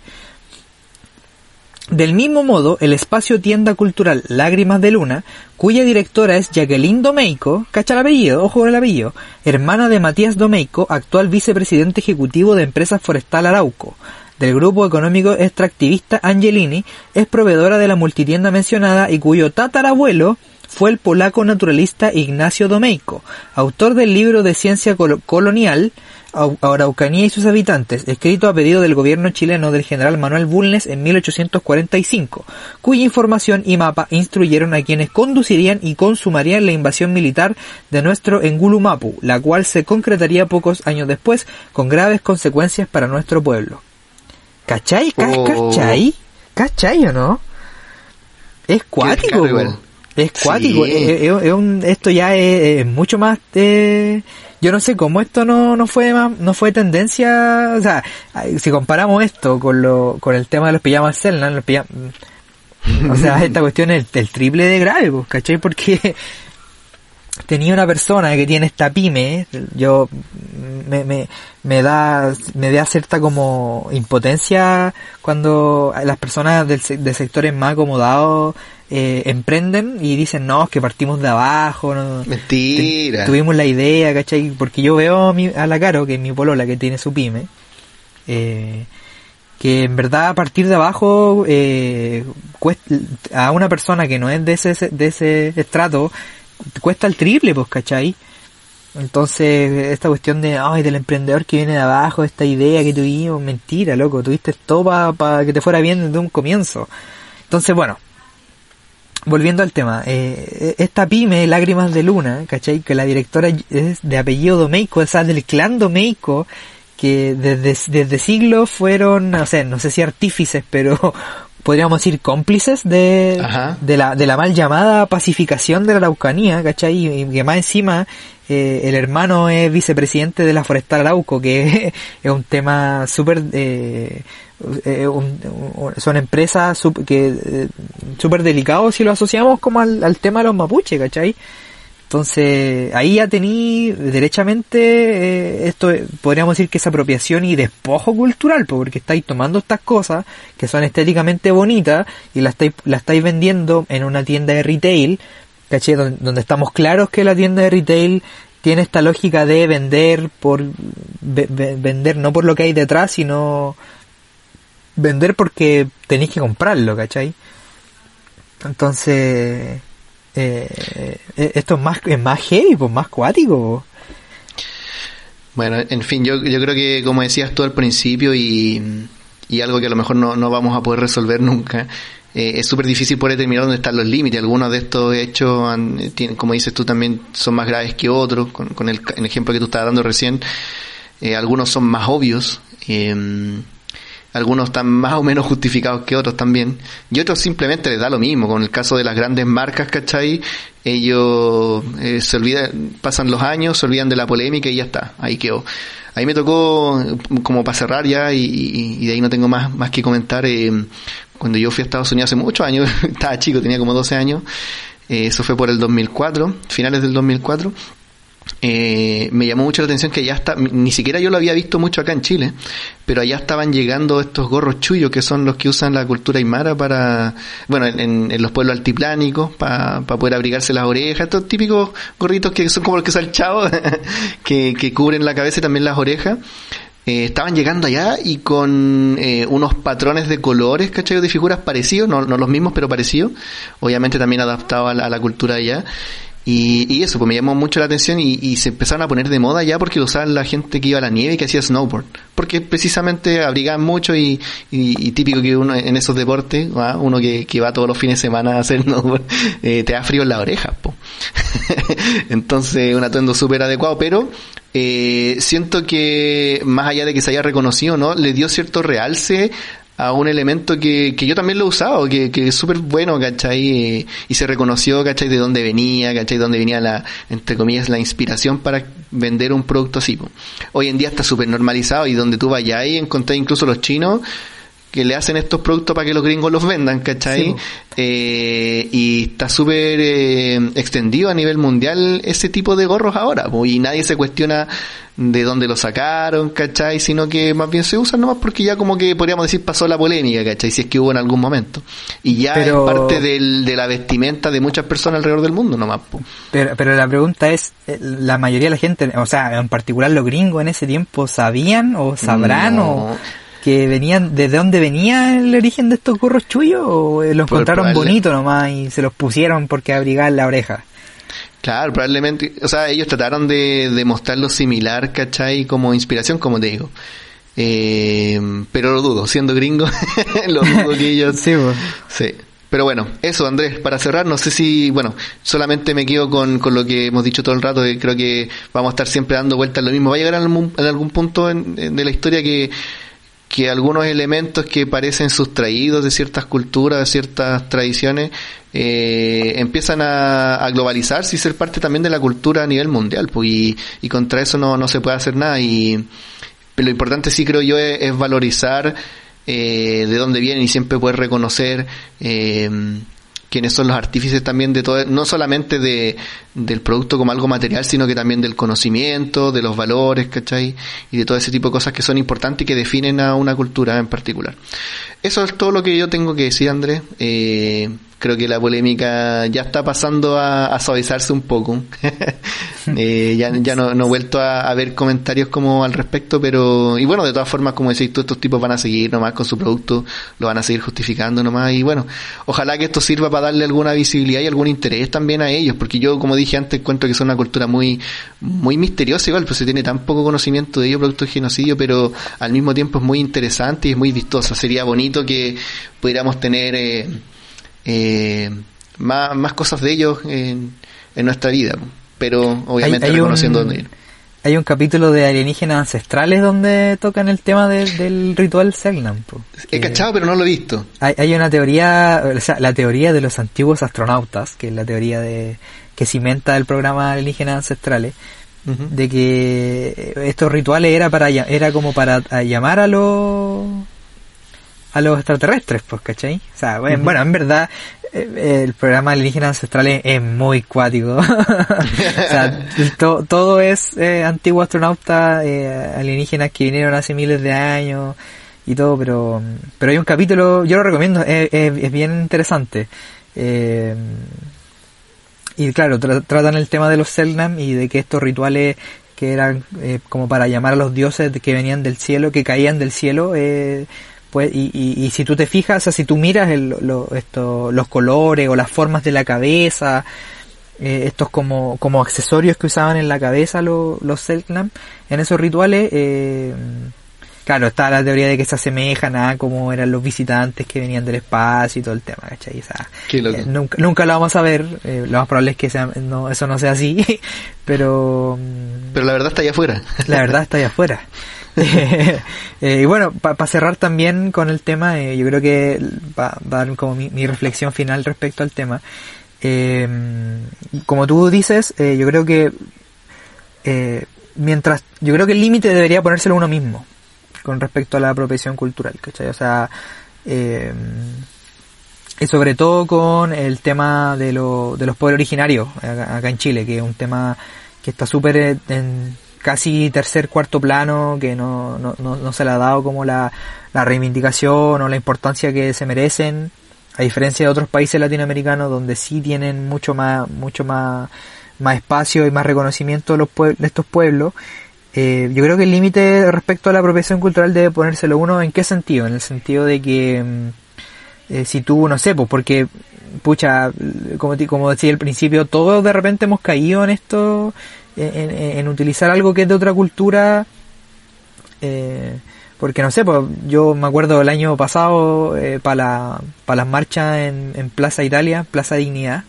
Del mismo modo, el espacio tienda cultural Lágrimas de Luna, cuya directora es Jacqueline Domeico, cacha el apellido, ojo con el apellido, hermana de Matías Domeico, actual vicepresidente ejecutivo de Empresas Forestal Arauco, del grupo económico extractivista Angelini, es proveedora de la multitienda mencionada y cuyo tatarabuelo fue el polaco naturalista Ignacio Domeico, autor del libro de ciencia colo- colonial Araucanía y sus habitantes, escrito a pedido del gobierno chileno del general Manuel Bulnes en 1845, cuya información y mapa instruyeron a quienes conducirían y consumarían la invasión militar de nuestro Engulumapu, la cual se concretaría pocos años después con graves consecuencias para nuestro pueblo. ¿Cachai? Oh. ¿Cachai? ¿Cachai o no? Es cuático. Es cuático. Sí. Es- es- es un- esto ya es, es mucho más... eh, yo no sé cómo esto no, no fue más, no fue tendencia... O sea, si comparamos esto con lo con el tema de los pijamas Selnan, los pijam- o sea, esta cuestión es el, el triple de grave, pues, ¿cachai? Porque tenía una persona que tiene esta pyme, yo me, me, me da me da cierta como impotencia cuando las personas del, de sectores más acomodados eh, emprenden y dicen no, es que partimos de abajo, no, Mentira. tu- tuvimos la idea, ¿cachai? Porque yo veo a, mi, a la Caro, que es mi polola que tiene su pyme, eh, que en verdad a partir de abajo eh, cuesta- a una persona que no es de ese, de ese estrato cuesta el triple, pues, ¿cachai? Entonces, esta cuestión de, ay, del emprendedor que viene de abajo, esta idea que tuvimos, mentira, loco, tuviste todo para que te fuera bien desde un comienzo. Entonces, bueno, volviendo al tema, eh, esta pyme, Lágrimas de Luna, ¿cachai? Que la directora es de apellido Domeico, o sea, del clan Domeico, que desde, desde siglos fueron, no sé, no sé si artífices, pero podríamos decir cómplices de, Ajá. de la, de la mal llamada pacificación de la Araucanía, ¿cachai? Y que más encima eh, el hermano es vicepresidente de la Forestal Arauco, que es un tema súper... Eh, eh, un- son empresas que eh, súper delicados si lo asociamos como al, tema de los mapuches, ¿cachai? Entonces, ahí ya tení derechamente eh, esto, eh, podríamos decir que es apropiación y despojo cultural, po, porque estáis tomando estas cosas que son estéticamente bonitas y las estáis, las estáis vendiendo en una tienda de retail, ¿caché? Donde, donde estamos claros que la tienda de retail tiene esta lógica de vender por, ve- ve- vender no por lo que hay detrás, sino vender porque tenéis que comprarlo, ¿cachai? Entonces, eh, eh, esto es más, es más heavy, pues más cuático. Bueno, en fin, yo, yo creo que como decías tú al principio y, y algo que a lo mejor no, no vamos a poder resolver nunca, eh, es súper difícil poder determinar dónde están los límites. Algunos de estos hechos, han- tienen, como dices tú, también son más graves que otros, con, con el, el ejemplo que tú estabas dando recién. Algunos son más obvios, eh, algunos están más o menos justificados que otros también, y otros simplemente les da lo mismo. Con el caso de las grandes marcas, ¿cachai? Ellos eh, se olvidan, pasan los años, se olvidan de la polémica y ya está, ahí quedó. Ahí me tocó, como para cerrar ya, y, y- y de ahí no tengo más, más que comentar, eh, cuando yo fui a Estados Unidos hace muchos años, estaba chico, tenía como 12 años, eh, eso fue por el 2004, finales del 2004, eh, me llamó mucho la atención que ya está, ni siquiera yo lo había visto mucho acá en Chile, pero allá estaban llegando estos gorros chuyos que son los que usan la cultura aymara para, bueno, en, los pueblos altiplánicos, para poder abrigarse las orejas, estos típicos gorritos que son como los que usa el chavo, que, que cubren la cabeza y también las orejas. Eh, estaban llegando allá y con eh, unos patrones de colores, ¿cachai? De figuras parecidos, no, no los mismos, pero parecidos. Obviamente también adaptados a la, cultura allá. Y, y eso, pues me llamó mucho la atención y, se empezaron a poner de moda ya porque lo usaban la gente que iba a la nieve y que hacía snowboard. Porque precisamente abrigaban mucho y, y, típico que uno en esos deportes, uno que, que va todos los fines de semana a hacer snowboard, eh, te da frío en las orejas. Entonces, un atuendo súper adecuado, pero eh, siento que más allá de que se haya reconocido, ¿no? Le dio cierto realce a un elemento que, que yo también lo he usado, que, que es súper bueno, ¿cachai? Y se reconoció, ¿cachai? De dónde venía, ¿cachai? De dónde venía la, entre comillas, la inspiración para vender un producto así. Hoy en día está súper normalizado y donde tú vayas y encontrás incluso los chinos que le hacen estos productos para que los gringos los vendan, ¿cachai? Sí. Eh, y está súper eh, extendido a nivel mundial ese tipo de gorros ahora, po, y nadie se cuestiona de dónde lo sacaron, ¿cachai? Sino que más bien se usan nomás porque ya como que podríamos decir pasó la polémica, ¿cachai? Si es que hubo en algún momento. Y ya Pero- es parte del, de la vestimenta de muchas personas alrededor del mundo nomás, po. Pero, pero la pregunta es, eh, la mayoría de la gente, o sea, en particular los gringos en ese tiempo, ¿sabían o sabrán No. o que venían, de dónde venía el origen de estos gorros chuyos o eh, los Por encontraron probable- bonitos nomás y se los pusieron porque abrigaban la oreja? Claro, probablemente, o sea, ellos trataron de, de mostrarlo similar, ¿cachai? Como inspiración, como te digo. Eh, pero lo dudo, siendo gringo, lo dudo que ellos... Sí, pues. Sí. Pero bueno, eso Andrés, para cerrar, no sé si, bueno, solamente me quedo con, con lo que hemos dicho todo el rato, que creo que vamos a estar siempre dando vueltas a lo mismo. Va a llegar en algún, en algún punto en- en- de la historia que, que algunos elementos que parecen sustraídos de ciertas culturas, de ciertas tradiciones, eh, empiezan a, a globalizarse y ser parte también de la cultura a nivel mundial, pues, y, y contra eso no, no se puede hacer nada. Y pero lo importante sí creo yo es, es valorizar eh, de dónde vienen y siempre poder reconocer eh, quiénes son los artífices también de todo, no solamente de, del producto como algo material, sino que también del conocimiento, de los valores, ¿cachai? Y de todo ese tipo de cosas que son importantes y que definen a una cultura en particular. Eso es todo lo que yo tengo que decir, Andrés. Eh, creo que la polémica ya está pasando a, suavizarse un poco. Eh, ya no, he vuelto a, ver comentarios como al respecto, pero y bueno, de todas formas, como decís tú, estos tipos van a seguir nomás con su producto, lo van a seguir justificando nomás y bueno, ojalá que esto sirva para darle alguna visibilidad y algún interés también a ellos, porque yo, como dije antes, encuentro que son una cultura muy muy misteriosa igual, pues se tiene tan poco conocimiento de ellos producto del genocidio, pero al mismo tiempo es muy interesante y es muy vistosa. Sería bonito que pudiéramos tener eh, eh, más, más cosas de ellos en, en nuestra vida, pero obviamente Hay- hay reconociendo un- dónde vienen. Hay un capítulo de alienígenas ancestrales donde tocan el tema de- del ritual Selknam. po, He cachado, pero no lo he visto. Hay, hay una teoría, o sea, la teoría de los antiguos astronautas, que es la teoría de que cimenta el programa alienígenas ancestrales, de que estos rituales era para era como para llamar a los a los extraterrestres, pues, ¿cachai? O sea, bueno, bueno, en verdad eh, el programa alienígenas ancestrales es muy cuático. o sea, to- todo es eh, antiguo astronauta, eh, alienígenas que vinieron hace miles de años y todo, pero pero hay un capítulo, yo lo recomiendo, es, es- es bien interesante. Eh, y claro, tra- tratan el tema de los Selknam y de que estos rituales que eran eh, como para llamar a los dioses que venían del cielo, que caían del cielo, eh, pues, y, y, y si tú te fijas, o sea, si tú miras el- lo- esto, los colores o las formas de la cabeza, eh, estos como, como accesorios que usaban en la cabeza los, los Selknam, en esos rituales, eh, claro, está la teoría de que se asemejan a como eran los visitantes que venían del espacio y todo el tema, ¿cachai? O sea, eh, nunca, nunca lo vamos a ver, eh, lo más probable es que sea, no, eso no sea así, pero Pero la verdad está allá afuera. la verdad está allá afuera. Eh, y bueno, para cerrar también con el tema, eh, yo creo que va va a dar como mi, reflexión final respecto al tema. Eh, como tú dices, eh, yo creo que mientras, yo creo que el límite debería ponérselo uno mismo con respecto a la apropiación cultural, ¿cachai? O sea, y sobre todo con el tema de, lo, de los pueblos originarios acá, en Chile, que es un tema que está súper en casi tercer, cuarto plano, que no, no, no, no se le ha dado como la, la reivindicación o la importancia que se merecen, a diferencia de otros países latinoamericanos donde sí tienen mucho más, mucho más, más espacio y más reconocimiento de, los pue- de estos pueblos. Eh, yo creo que el límite respecto a la apropiación cultural debe ponérselo uno en qué sentido, en el sentido de que mm, eh, si tú, no sé, pues porque, pucha, como, como decía al principio, todos de repente hemos caído en esto, en, utilizar algo que es de otra cultura, eh, porque no sé, pues yo me acuerdo el año pasado para la, para las marchas en, en Plaza Italia, Plaza Dignidad,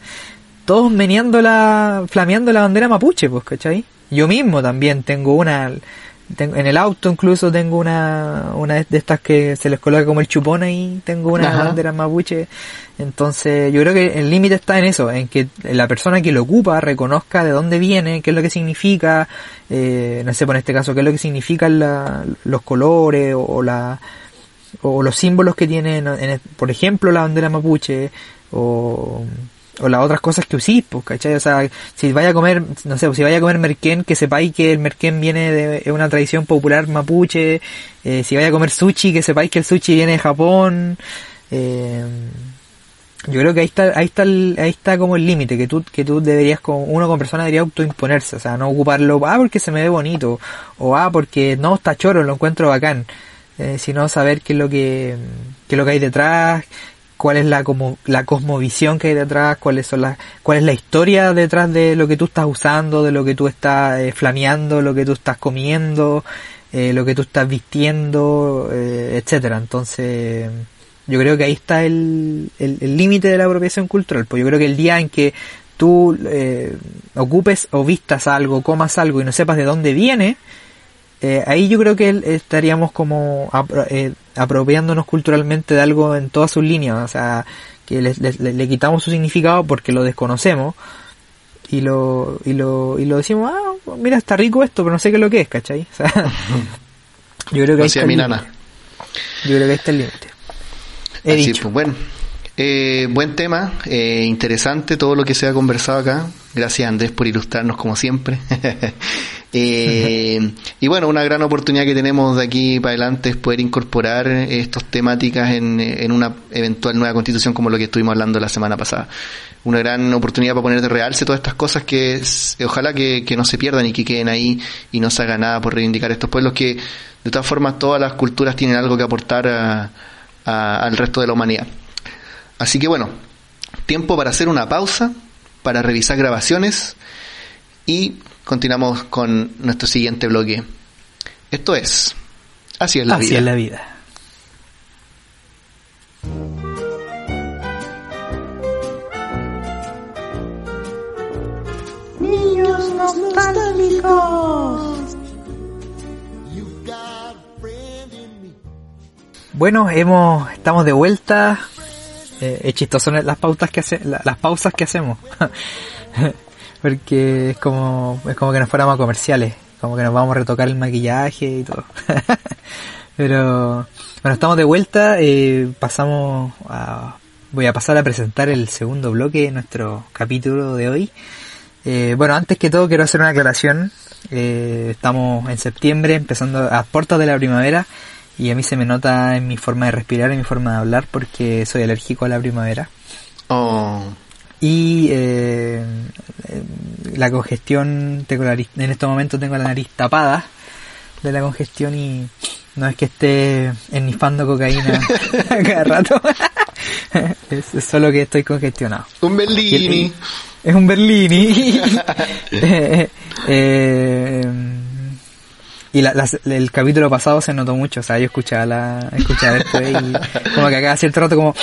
todos meneando la, flameando la bandera mapuche, pues, ¿cachai? Yo mismo también tengo una, tengo, en el auto incluso tengo una, una de estas que se les coloca como el chupón ahí, tengo una Ajá. bandera mapuche. Entonces, yo creo que el límite está en eso, en que la persona que lo ocupa reconozca de dónde viene, qué es lo que significa, eh, no sé, por este caso, qué es lo que significan la- los colores o, o la, o los símbolos que tienen, en por ejemplo, la bandera mapuche, o, o las otras cosas que usís, pues, ¿cachai? O sea, si vaya a comer, no sé, si vaya a comer merquén, que sepáis que el merquén viene de una tradición popular mapuche, eh, si vaya a comer sushi, que sepáis que el sushi viene de Japón, eh, yo creo que ahí está, ahí está, ahí está como el límite, que tú, que tú deberías, como, uno como persona debería autoimponerse, o sea, no ocuparlo, ah, porque se me ve bonito, o ah, porque no, está choro, lo encuentro bacán, eh, sino saber qué es lo que, qué es lo que hay detrás, cuál es la como la cosmovisión que hay detrás, cuáles son las, cuál es la historia detrás de lo que tú estás usando, de lo que tú estás eh, flameando, lo que tú estás comiendo, eh, lo que tú estás vistiendo, eh, etcétera. Entonces, yo creo que ahí está el límite de la apropiación cultural. Pues yo creo que el día en que tú eh, ocupes o vistas algo, comas algo y no sepas de dónde viene, eh, ahí yo creo que estaríamos como eh, apropiándonos culturalmente de algo en todas sus líneas, o sea, que le, quitamos su significado porque lo desconocemos y lo, y lo, y lo decimos, ah, mira, está rico esto, pero no sé qué es lo que es, ¿cachai? O sea, yo creo que ahí está el límite. Yo creo que ahí está el límite. He dicho. Pues, bueno. Eh, buen tema, eh, interesante todo lo que se ha conversado acá. Gracias Andrés por ilustrarnos como siempre. eh, y bueno, una gran oportunidad que tenemos de aquí para adelante es poder incorporar estas temáticas en, en una eventual nueva constitución como lo que estuvimos hablando la semana pasada. Una gran oportunidad para poner de realce todas estas cosas que ojalá que, que no se pierdan y que queden ahí y no se haga nada por reivindicar estos pueblos que de todas formas todas las culturas tienen algo que aportar a, al resto de la humanidad. Así que bueno, tiempo para hacer una pausa, para revisar grabaciones y continuamos con nuestro siguiente bloque. Esto es Así es la Así vida. Es la vida. Niños nostálgicos. Bueno, hemos, estamos de vuelta. Eh, es chistoso las pautas que hace, las pausas que hacemos. Porque es como, es como que nos fuéramos a comerciales. Como que nos vamos a retocar el maquillaje y todo. Pero, bueno, estamos de vuelta. Eh, pasamos a, voy a pasar a presentar el segundo bloque de nuestro capítulo de hoy. Eh, bueno, antes que todo quiero hacer una aclaración. Eh, estamos en septiembre, empezando a puertas de la primavera y a mí se me nota en mi forma de respirar, en mi forma de hablar, porque soy alérgico a la primavera. Oh. Y eh, la congestión, tengo la, en este momento tengo la nariz tapada de la congestión y no es que esté ennifando cocaína cada rato. es, solo que estoy congestionado. Un Berlini. Es un Berlini. eh, eh, y la, el capítulo pasado se notó mucho, o sea, yo escuchaba, la, escuchaba después y como que acá cierto rato como...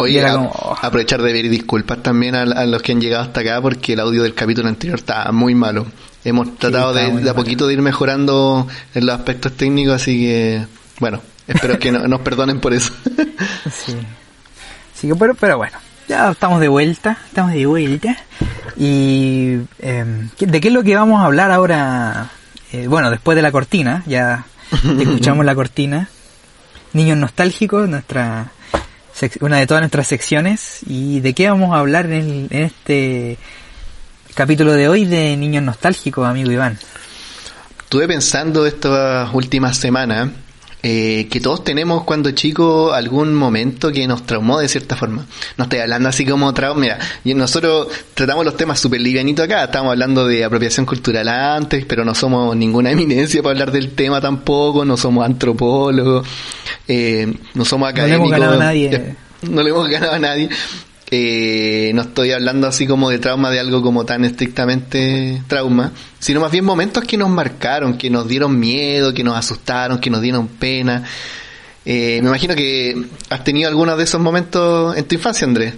Oye, era como, oh. aprovechar de pedir disculpas también a, los que han llegado hasta acá porque el audio del capítulo anterior está muy malo. Hemos tratado de, a poquito de ir mejorando en los aspectos técnicos, así que, bueno, espero que nos perdonen por eso. sí. Sí, pero, pero bueno, ya estamos de vuelta, estamos de vuelta. Y eh, ¿de qué es lo que vamos a hablar ahora eh, bueno, después de la cortina, ya escuchamos la cortina. Niños nostálgicos, nuestra una de todas nuestras secciones. ¿Y de qué vamos a hablar en, en este capítulo de hoy de Niños nostálgicos, amigo Iván? Estuve pensando estas últimas semanas eh, que todos tenemos cuando chicos algún momento que nos traumó de cierta forma. No estoy hablando así como trauma. Mira, nosotros tratamos los temas súper livianitos acá. Estamos hablando de apropiación cultural antes, pero no somos ninguna eminencia para hablar del tema tampoco. No somos antropólogos. Eh, no somos académicos. No le hemos ganado a nadie. No le hemos ganado a nadie. Eh, no estoy hablando así como de trauma de algo como tan estrictamente trauma, sino más bien momentos que nos marcaron, que nos dieron miedo, que nos asustaron, que nos dieron pena. Eh, me imagino que has tenido algunos de esos momentos en tu infancia, Andrés.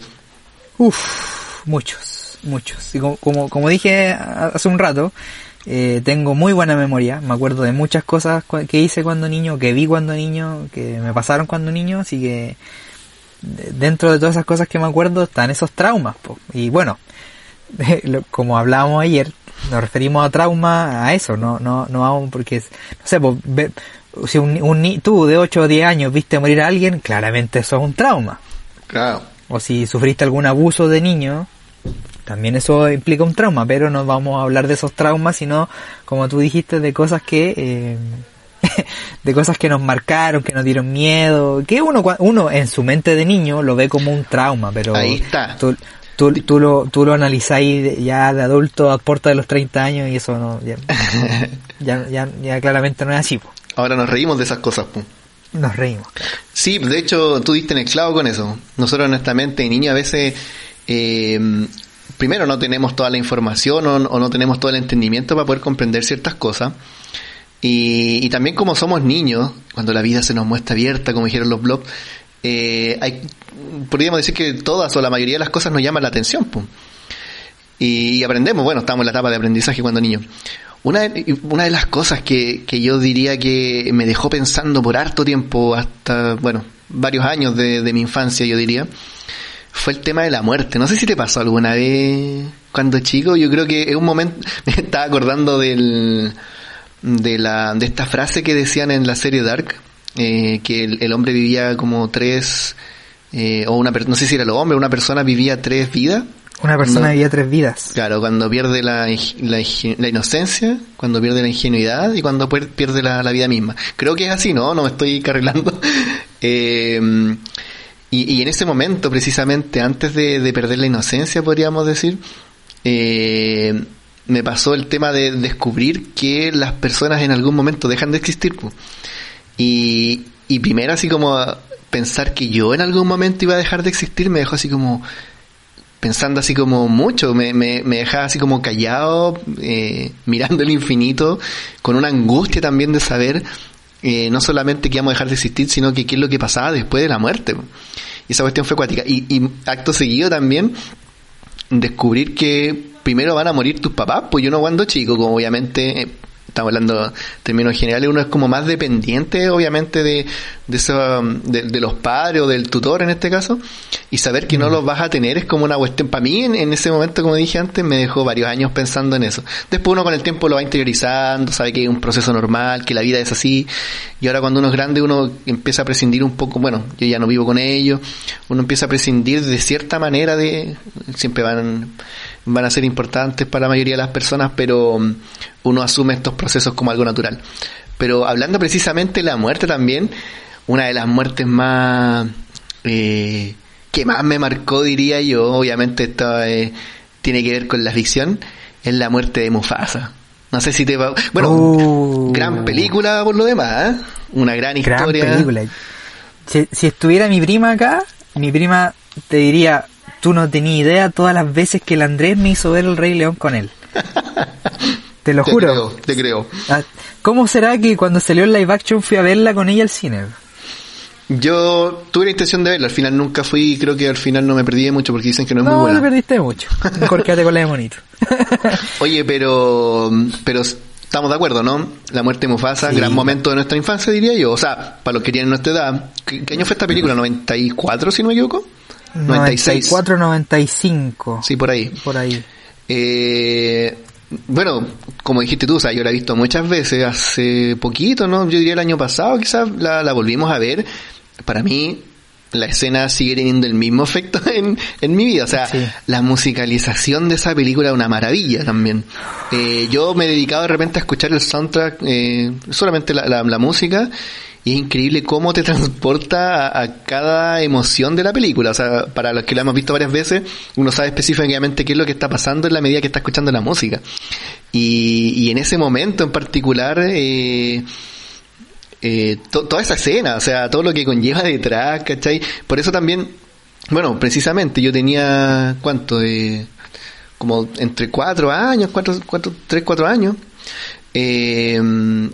Uf, muchos, muchos. Y como, como, dije hace un rato, eh, tengo muy buena memoria, me acuerdo de muchas cosas que hice cuando niño, que vi cuando niño, que me pasaron cuando niño, así que dentro de todas esas cosas que me acuerdo están esos traumas. Y bueno, como hablábamos ayer, nos referimos a trauma a eso, no, no, no porque, no sé, si un, tú de 8 o 10 años viste morir a alguien, claramente eso es un trauma. Claro. O si sufriste algún abuso de niño, también eso implica un trauma, pero no vamos a hablar de esos traumas, sino, como tú dijiste, de cosas que... Eh, de cosas que nos marcaron, que nos dieron miedo, que uno, uno en su mente de niño lo ve como un trauma, pero Ahí está. Tú, tú, lo, tú lo analizáis ya de adulto a puerta de los 30 años y eso no, ya, ya, ya, claramente no es así. Ahora nos reímos de esas cosas. nos reímos. Sí, de hecho tú diste en el clavo con eso. Nosotros honestamente, niños a veces, eh, primero no tenemos toda la información o, o, no tenemos todo el entendimiento para poder comprender ciertas cosas. Y, y, también como somos niños, cuando la vida se nos muestra abierta, como dijeron los blogs, eh, hay, podríamos decir que todas o la mayoría de las cosas nos llaman la atención. Pues. Y, y, aprendemos, bueno, estamos en la etapa de aprendizaje cuando niños. Una de, una de las cosas que, que yo diría que me dejó pensando por harto tiempo, hasta, bueno, varios años de, de mi infancia, yo diría, fue el tema de la muerte. No sé si te pasó alguna vez cuando chico, yo creo que en un momento me estaba acordando del, de, la, de esta frase que decían en la serie Dark, eh, que el, el, hombre vivía como tres, eh, o una no sé si era el hombre, una persona vivía tres vidas. Una persona vivía tres vidas. Claro, cuando pierde la, la, la, inocencia, cuando pierde la ingenuidad y cuando pierde la, la, vida misma. Creo que es así, ¿no? No me estoy carrilando. eh, y, y, en ese momento, precisamente, antes de, de perder la inocencia, podríamos decir, eh, me pasó el tema de descubrir que las personas en algún momento dejan de existir. Y, y primero así como pensar que yo en algún momento iba a dejar de existir me dejó así como pensando así como mucho, me, me, me dejaba así como callado, eh, mirando el infinito, con una angustia también de saber eh, no solamente que íbamos a dejar de existir, sino que qué es lo que pasaba después de la muerte. Esa cuestión fue cuática. Y, y acto seguido también descubrir que primero van a morir tus papás, pues yo no cuando chico, como obviamente estamos hablando en términos generales, uno es como más dependiente, obviamente, de, de, eso, de, de, los padres o del tutor en este caso, y saber que no los vas a tener es como una cuestión, para mí en, en, ese momento, como dije antes, me dejó varios años pensando en eso. Después uno con el tiempo lo va interiorizando, sabe que es un proceso normal, que la vida es así, y ahora cuando uno es grande uno empieza a prescindir un poco, bueno, yo ya no vivo con ellos, uno empieza a prescindir de cierta manera de, siempre van van a ser importantes para la mayoría de las personas, pero uno asume estos procesos como algo natural. Pero hablando precisamente de la muerte también, una de las muertes más eh, que más me marcó, diría yo, obviamente esto eh, tiene que ver con la ficción, es la muerte de Mufasa. No sé si te va... Bueno, uh, gran película por lo demás, ¿eh? una gran, gran historia. Película. Si, si estuviera mi prima acá, mi prima te diría, tú no tenías idea todas las veces que el Andrés me hizo ver el Rey León con él. Te lo te juro. Creo, te creo. ¿Cómo será que cuando salió el live action fui a verla con ella al cine? Yo tuve la intención de verla, al final nunca fui, creo que al final no me perdí mucho porque dicen que no es no, muy buena. No, te perdiste mucho. Mejor quédate con la de monito. Oye, pero, pero estamos de acuerdo, ¿no? La muerte de Mufasa, sí. gran momento de nuestra infancia, diría yo. O sea, para los que tienen nuestra edad. ¿Qué, qué año fue esta película? ¿94, si no me equivoco? 96. 94, 95. Sí, por ahí. Por ahí. Eh, bueno, como dijiste tú, o sea, yo la he visto muchas veces, hace poquito, ¿no? Yo diría el año pasado, quizás la, la volvimos a ver. Para mí, la escena sigue teniendo el mismo efecto en, en mi vida. O sea, sí. la musicalización de esa película es una maravilla también. Eh, yo me he dedicado de repente a escuchar el soundtrack, eh, solamente la, la, la música, y es increíble cómo te transporta a, cada emoción de la película. O sea, para los que la hemos visto varias veces, uno sabe específicamente qué es lo que está pasando en la medida que está escuchando la música. Y, y en ese momento en particular, eh, eh, to, toda esa escena, o sea, todo lo que conlleva detrás, ¿cachai? Por eso también, bueno, precisamente yo tenía, ¿cuánto? Eh, como entre cuatro años, cuatro, cuatro, tres, cuatro años. Eh,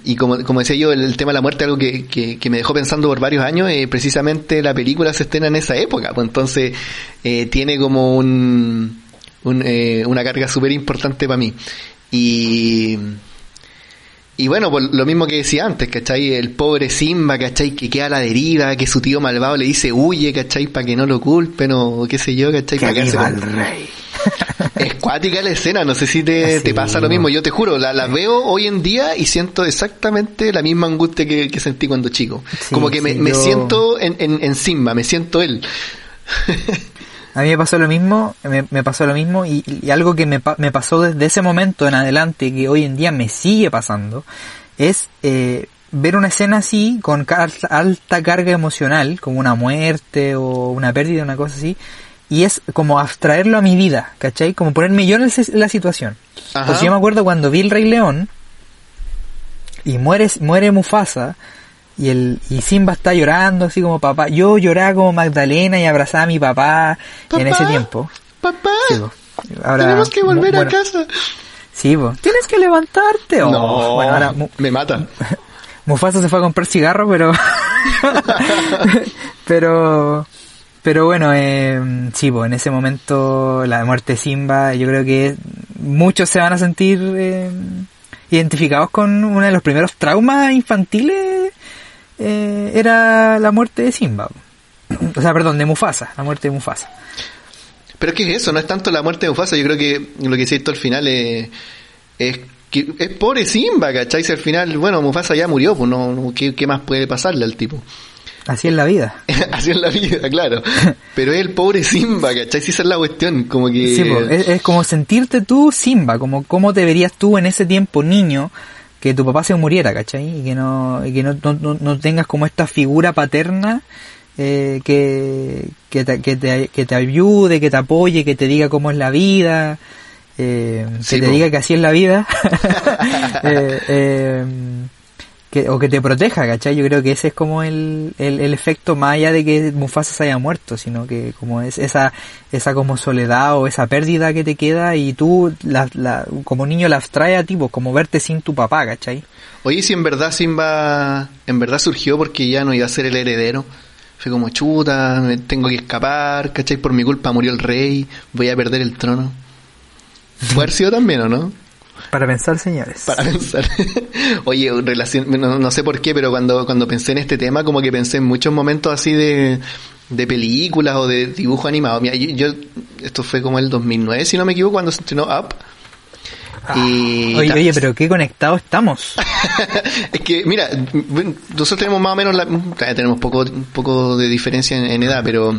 y como, como decía yo, el, el, tema de la muerte algo que, que, que, me dejó pensando por varios años, eh, precisamente la película se estrena en esa época, pues entonces eh, tiene como un, un eh, una carga súper importante para mí. Y, y bueno, pues lo mismo que decía antes, ¿cachai? El pobre Simba, ¿cachai? Que queda a la deriva, que su tío malvado le dice huye, ¿cachai? Para que no lo culpen o qué sé yo, ¿cachai? Para que al rey. Es cuática la escena, no sé si te, te pasa lo mismo, yo te juro, la, la, veo hoy en día y siento exactamente la misma angustia que, que sentí cuando chico. Sí, Como que me, sí, me yo... siento en, en, en Simba, me siento él. A mí me pasó lo mismo, me, me pasó lo mismo y, y algo que me, me, pasó desde ese momento en adelante, que hoy en día me sigue pasando, es eh, ver una escena así, con alta carga emocional, como una muerte o una pérdida, una cosa así, y es como abstraerlo a mi vida, ¿cachai? Como ponerme yo en la situación. Ajá. Pues yo me acuerdo cuando vi el Rey León y muere, muere Mufasa y el y Simba está llorando así como papá. Yo lloraba como Magdalena y abrazaba a mi papá, en ese tiempo. Papá, Sí, po. Ahora, tenemos que volver a casa. Sí, tienes que levantarte. Oh, no, Bueno, ahora Mu- me mata. Mufasa se fue a comprar cigarros, pero pero pero bueno, eh, sí, pues en ese momento la muerte de Simba, yo creo que muchos se van a sentir eh, identificados con uno de los primeros traumas infantiles eh, era la muerte de Simba. O sea, perdón, de Mufasa, la muerte de Mufasa. Pero es que es eso, no es tanto la muerte de Mufasa, yo creo que lo que hiciste al final es, es que es pobre Simba, ¿cachai? Al final, bueno, Mufasa ya murió, pues no- ¿qué, qué más puede pasarle al tipo? Así es la vida. Así es la vida, claro. Pero es el pobre Simba, ¿cachai? Si esa es la cuestión, como que... Sí, es, es como sentirte tú Simba, como cómo te verías tú en ese tiempo niño que tu papá se muriera, ¿cachai? Y que no, y que no, no, no- tengas como esta figura paterna eh, que, que, te, que, te, que te ayude, que te apoye, que te diga cómo es la vida, eh, que Sí, te po. diga que así es la vida, eh, eh, que, o que te proteja, ¿cachai? Yo creo que ese es como el, el, el efecto más allá de que Mufasa se haya muerto, sino que como es esa, esa como soledad o esa pérdida que te queda y tú la, la, como niño la abstrae a ti, pues, como verte sin tu papá, ¿cachai? Oye, si en verdad Simba en verdad surgió porque ya no iba a ser el heredero. Fue como chuta, me tengo que escapar, ¿cachai? Por mi culpa murió el rey, voy a perder el trono. Sido también, ¿o no? Para pensar, señores. Para pensar. Oye, relación, no, no sé por qué, pero cuando, cuando pensé en este tema, como que pensé en muchos momentos así de, de películas o de dibujo animado. Mira, yo, yo- esto fue como el 2009, si no me equivoco, cuando se estrenó Up. Y Ah, Oye, ta- oye, pero qué conectados estamos. es que, mira, nosotros tenemos más o menos, la, todavía tenemos poco, poco de diferencia en, en edad, pero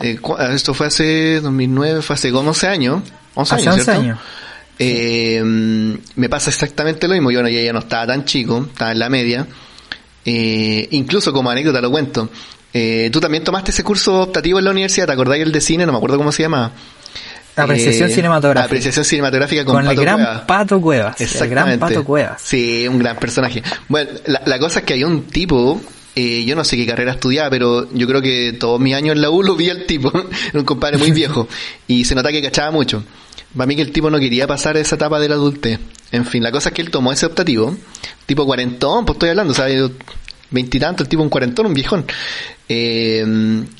eh, esto fue hace 2009, fue hace como 11 años. 11 Hace años, 11 ¿cierto? años. Eh, me pasa exactamente lo mismo. Yo no, ya, ya no estaba tan chico, estaba en la media. Eh, incluso como anécdota lo cuento. Eh, tú también tomaste ese curso optativo en la universidad, ¿te acordáis el de cine? No me acuerdo cómo se llama. Apreciación Eh, cinematográfica. Apreciación cinematográfica con, Con, el Pato gran Cuevas. Pato Cuevas. El gran. Pato Cuevas. Sí, un gran personaje. Bueno, la, la cosa es que hay un tipo, eh, yo no sé qué carrera estudiaba, pero yo creo que todos mis años en la U lo vi al tipo, era un compadre muy viejo, y se nota que cachaba mucho. Para mí que el tipo no quería pasar esa etapa de la adultez. En fin, la cosa es que él tomó ese optativo, tipo cuarentón, pues estoy hablando, ¿sabes? Veintitantos, el tipo un cuarentón, un viejón. Eh,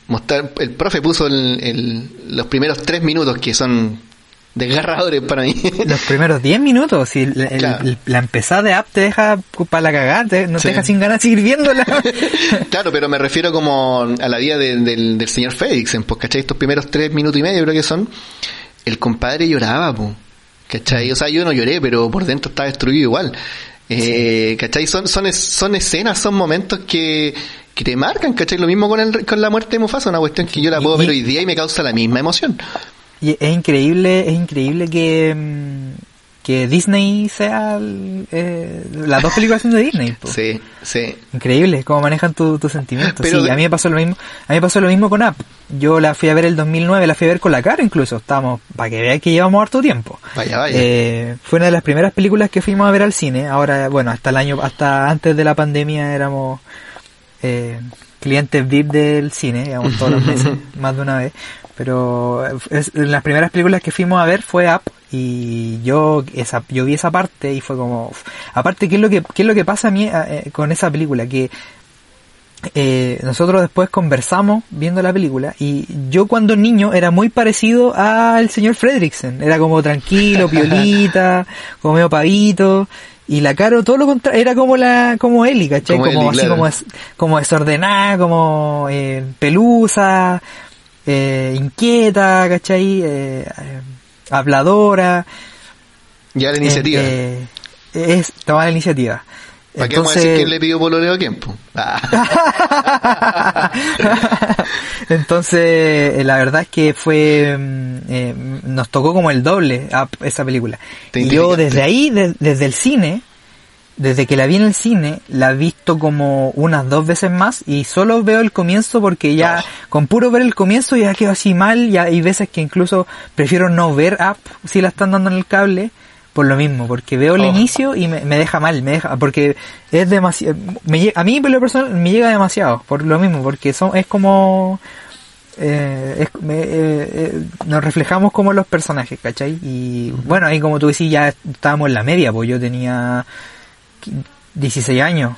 mostrar, el profe puso el- el- los primeros tres minutos que son desgarradores para mí. Los primeros 10 minutos, si el- el- Claro. el- la empezada de app te deja para la cagada, te- no Sí. te deja sin ganas de seguir viéndola. Claro, pero me refiero como a la vida de- del, del señor Félix, pues, ¿cachai? Estos primeros tres minutos y medio creo que son, el compadre lloraba, pues, ¿cachai? O sea, yo no lloré, pero por dentro estaba destruido igual. Eh, ¿cachai? Son, son, es- son escenas, son momentos que, que te marcan, ¿cachai? Lo mismo con, el, con la muerte de Mufasa, una cuestión que yo la puedo Y- ver hoy día y me causa la misma emoción. Y es increíble, es increíble que, mm, que Disney sea eh, las dos películas son de Disney. po. Sí, sí. Increíble cómo manejan tus tus sentimientos. Pero sí, a mí me pasó lo mismo. A mí me pasó lo mismo con App. Yo la fui a ver el 2009, la fui a ver con la cara incluso. Estábamos para que vean que llevamos harto tiempo. Vaya, vaya. Eh, fue una de las primeras películas que fuimos a ver al cine. Ahora, bueno, hasta el año, hasta antes de la pandemia éramos eh, clientes VIP del cine, digamos, todos los meses, más de una vez. Pero es- en las primeras películas que fuimos a ver fue Up y yo esa yo vi esa parte y fue como uf. aparte qué es lo que qué es lo que pasa a mí eh, con esa película que eh, nosotros después conversamos viendo la película y yo cuando niño era muy parecido al señor Fredricksen. Era como tranquilo, piolita, como medio pavito. Y la Caro todo lo contrario, era como la, como Eli, ¿cachai? Como Como, así claro. como, como desordenada, como eh, pelusa, eh, inquieta, ¿cachai? Eh, eh, habladora. Ya la iniciativa. Eh, eh, es tomar la iniciativa. ¿Para qué vamos a decir quién le pidió pololeo a quién? Ah. Entonces, la verdad es que fue, mm, eh, nos tocó como el doble a esa película. Y yo desde ahí, de- desde el cine, desde que la vi en el cine, la he visto como unas dos veces más y solo veo el comienzo porque ya, Oh. con puro ver el comienzo ya quedo así mal, ya hay veces que incluso prefiero no ver Up si la están dando en el cable por lo mismo, porque veo el Oh. inicio y me, me deja mal, me deja, porque es demasiado, me, a mí por lo personal me llega demasiado, por lo mismo, porque son, es como, eh, es- me- eh, eh, nos reflejamos como los personajes, ¿cachai? Y bueno, ahí como tú decís, ya estábamos en la media, pues yo tenía 16 años.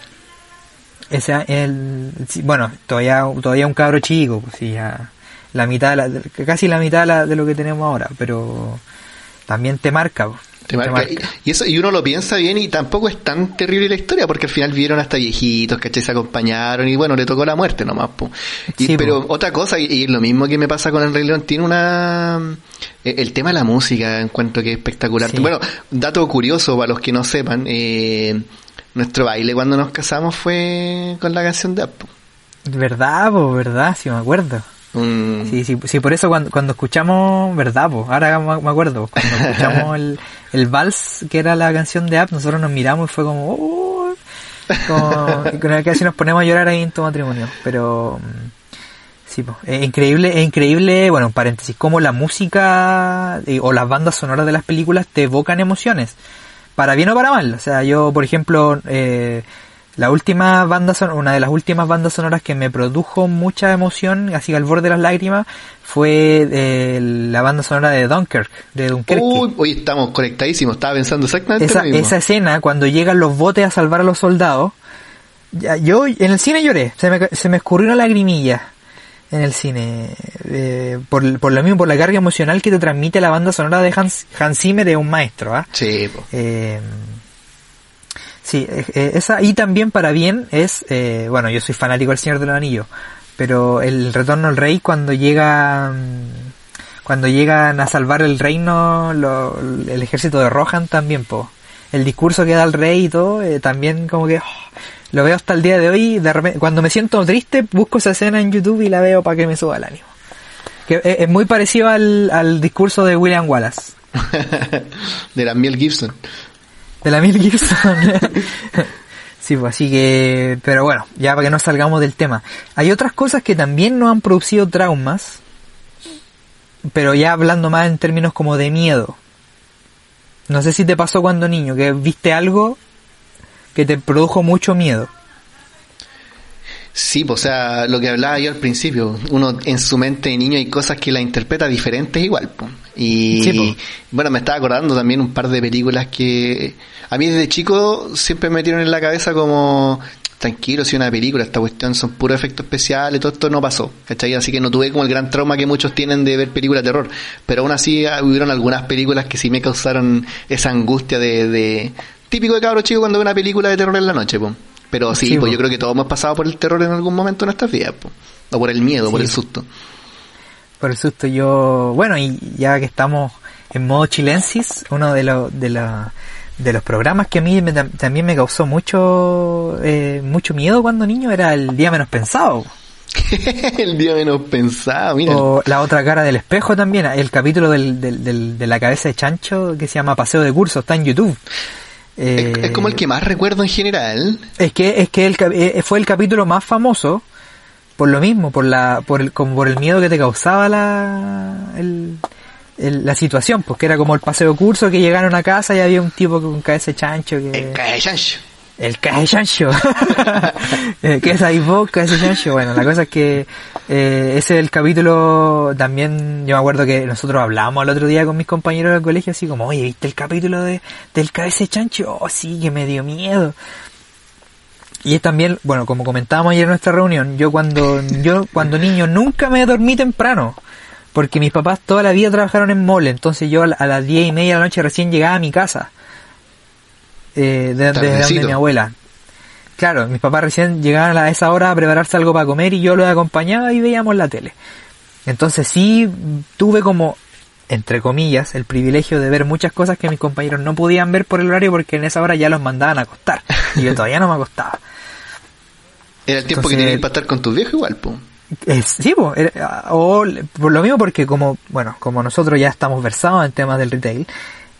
Ese, el, bueno, todavía, todavía un cabro chico, pues ya, la mitad, de la- casi la mitad de, la- de lo que tenemos ahora, pero también te marca, pues, Te marca. Y, y eso, y uno lo piensa bien y tampoco es tan terrible la historia porque al final vieron hasta viejitos, ¿cachai? Se acompañaron y bueno, le tocó la muerte nomás, po. Y, Sí, po. pero otra cosa, y, y lo mismo que me pasa con el Rey León, tiene una... eh, El tema de la música encuentro que es espectacular. Sí. Bueno, dato curioso para los que no sepan, eh, nuestro baile cuando nos casamos fue con la canción de App. ¿Verdad, pues, verdad? Sí, me acuerdo. Un- Sí, sí, sí, por eso cuando, cuando escuchamos, ¿verdad? Pues, ahora me acuerdo, cuando escuchamos el, el vals, que era la canción de App, nosotros nos miramos y fue como, "Oh", con el que así nos ponemos a llorar ahí en tu matrimonio, pero mm, sí, pues, es increíble, es increíble, bueno, paréntesis, cómo la música eh, o las bandas sonoras de las películas te evocan emociones, para bien o para mal, o sea, yo, por ejemplo, eh, la última banda son una de las últimas bandas sonoras que me produjo mucha emoción, así al borde de las lágrimas, fue eh, la banda sonora de Dunkirk, de Dunkerque. Uy, hoy estamos conectadísimos, estaba pensando exactamente esa, lo mismo. esa escena, cuando llegan los botes a salvar a los soldados, ya, yo en el cine lloré, se me, se me escurrió una lagrimilla en el cine, eh, por, por lo mismo, por la carga emocional que te transmite la banda sonora de Hans, Hans Zimmer, es un maestro, ¿ah? Eh, sí, eh, eh, esa y también para bien es, eh, bueno, yo soy fanático del Señor de los Anillos, pero el retorno al rey cuando llega, mm, cuando llegan a salvar el reino, lo- el ejército de Rohan también, po. El discurso que da el rey y todo, eh, también como que oh, lo veo hasta el día de hoy. De repente, cuando me siento triste, busco esa escena en YouTube y la veo para que me suba el ánimo. Que es, es muy parecido al, al discurso de William Wallace. de la Miel Gibson. De la Mel Gibson. sí, pues así que, pero bueno, ya para que no salgamos del tema. Hay otras cosas que también nos han producido traumas, pero ya hablando más en términos como de miedo. No sé si te pasó cuando niño, que viste algo que te produjo mucho miedo. Sí, pues, o sea, lo que hablaba yo al principio, uno en su mente de niño hay cosas que la interpreta diferentes igual. po. Y Sí, bueno, me estaba acordando también un par de películas que a mí desde chico siempre me metieron en la cabeza como tranquilo, si una película, esta cuestión son puros efectos especiales, todo esto no pasó, ¿cachai? Así que no tuve como el gran trauma que muchos tienen de ver películas de terror, pero aún así ah, hubieron algunas películas que sí me causaron esa angustia de, de típico de cabro chico cuando ve una película de terror en la noche, po. Pero sí, Sí, pues po. yo creo que todos hemos pasado por el terror en algún momento de nuestras vidas, po. o por el miedo, por el susto. Por el susto yo, bueno, y ya que estamos en modo chilensis, uno de los de la- de los programas que a mí me- también me causó mucho eh, mucho miedo cuando niño era el día menos pensado. el día menos pensado, mira. O la otra cara del espejo también, el capítulo del, del- del- de la cabeza de chancho que se llama Paseo de Curso, está en YouTube. Es, es como el Eh, que más recuerdo en general. Es que, es que el, eh, fue el capítulo más famoso por lo mismo, por la, por el, como por el miedo que te causaba la, el, el- la situación, porque era como el paseo curso que llegaron a casa y había un tipo con cabeza chancho que... El cae chancho. El. Eh, ¿Qué es ahí vos, cabeza de chancho? Bueno, la cosa es que eh, ese del capítulo también, yo me acuerdo que nosotros hablábamos el otro día con mis compañeros del colegio así como, oye, ¿viste el capítulo de, del de chancho? Oh, sí, que me dio miedo. Y es también, bueno, como comentábamos ayer en nuestra reunión, yo cuando, yo cuando niño nunca me dormí temprano. Porque mis papás toda la vida trabajaron en mole, entonces yo a las diez y media de la noche recién llegaba a mi casa. Eh, de, de- de donde mi abuela. Claro, mis papás recién llegaban a esa hora a prepararse algo para comer y yo los acompañaba y veíamos la tele. Entonces sí tuve como, entre comillas, el privilegio de ver muchas cosas que mis compañeros no podían ver por el horario porque en esa hora ya los mandaban a acostar. Y yo todavía no me acostaba. Era el tiempo que tenías para estar con tus viejos igual, po. Eh, sí, po, era- o por lo mismo porque como, bueno, como nosotros ya estamos versados en temas del retail,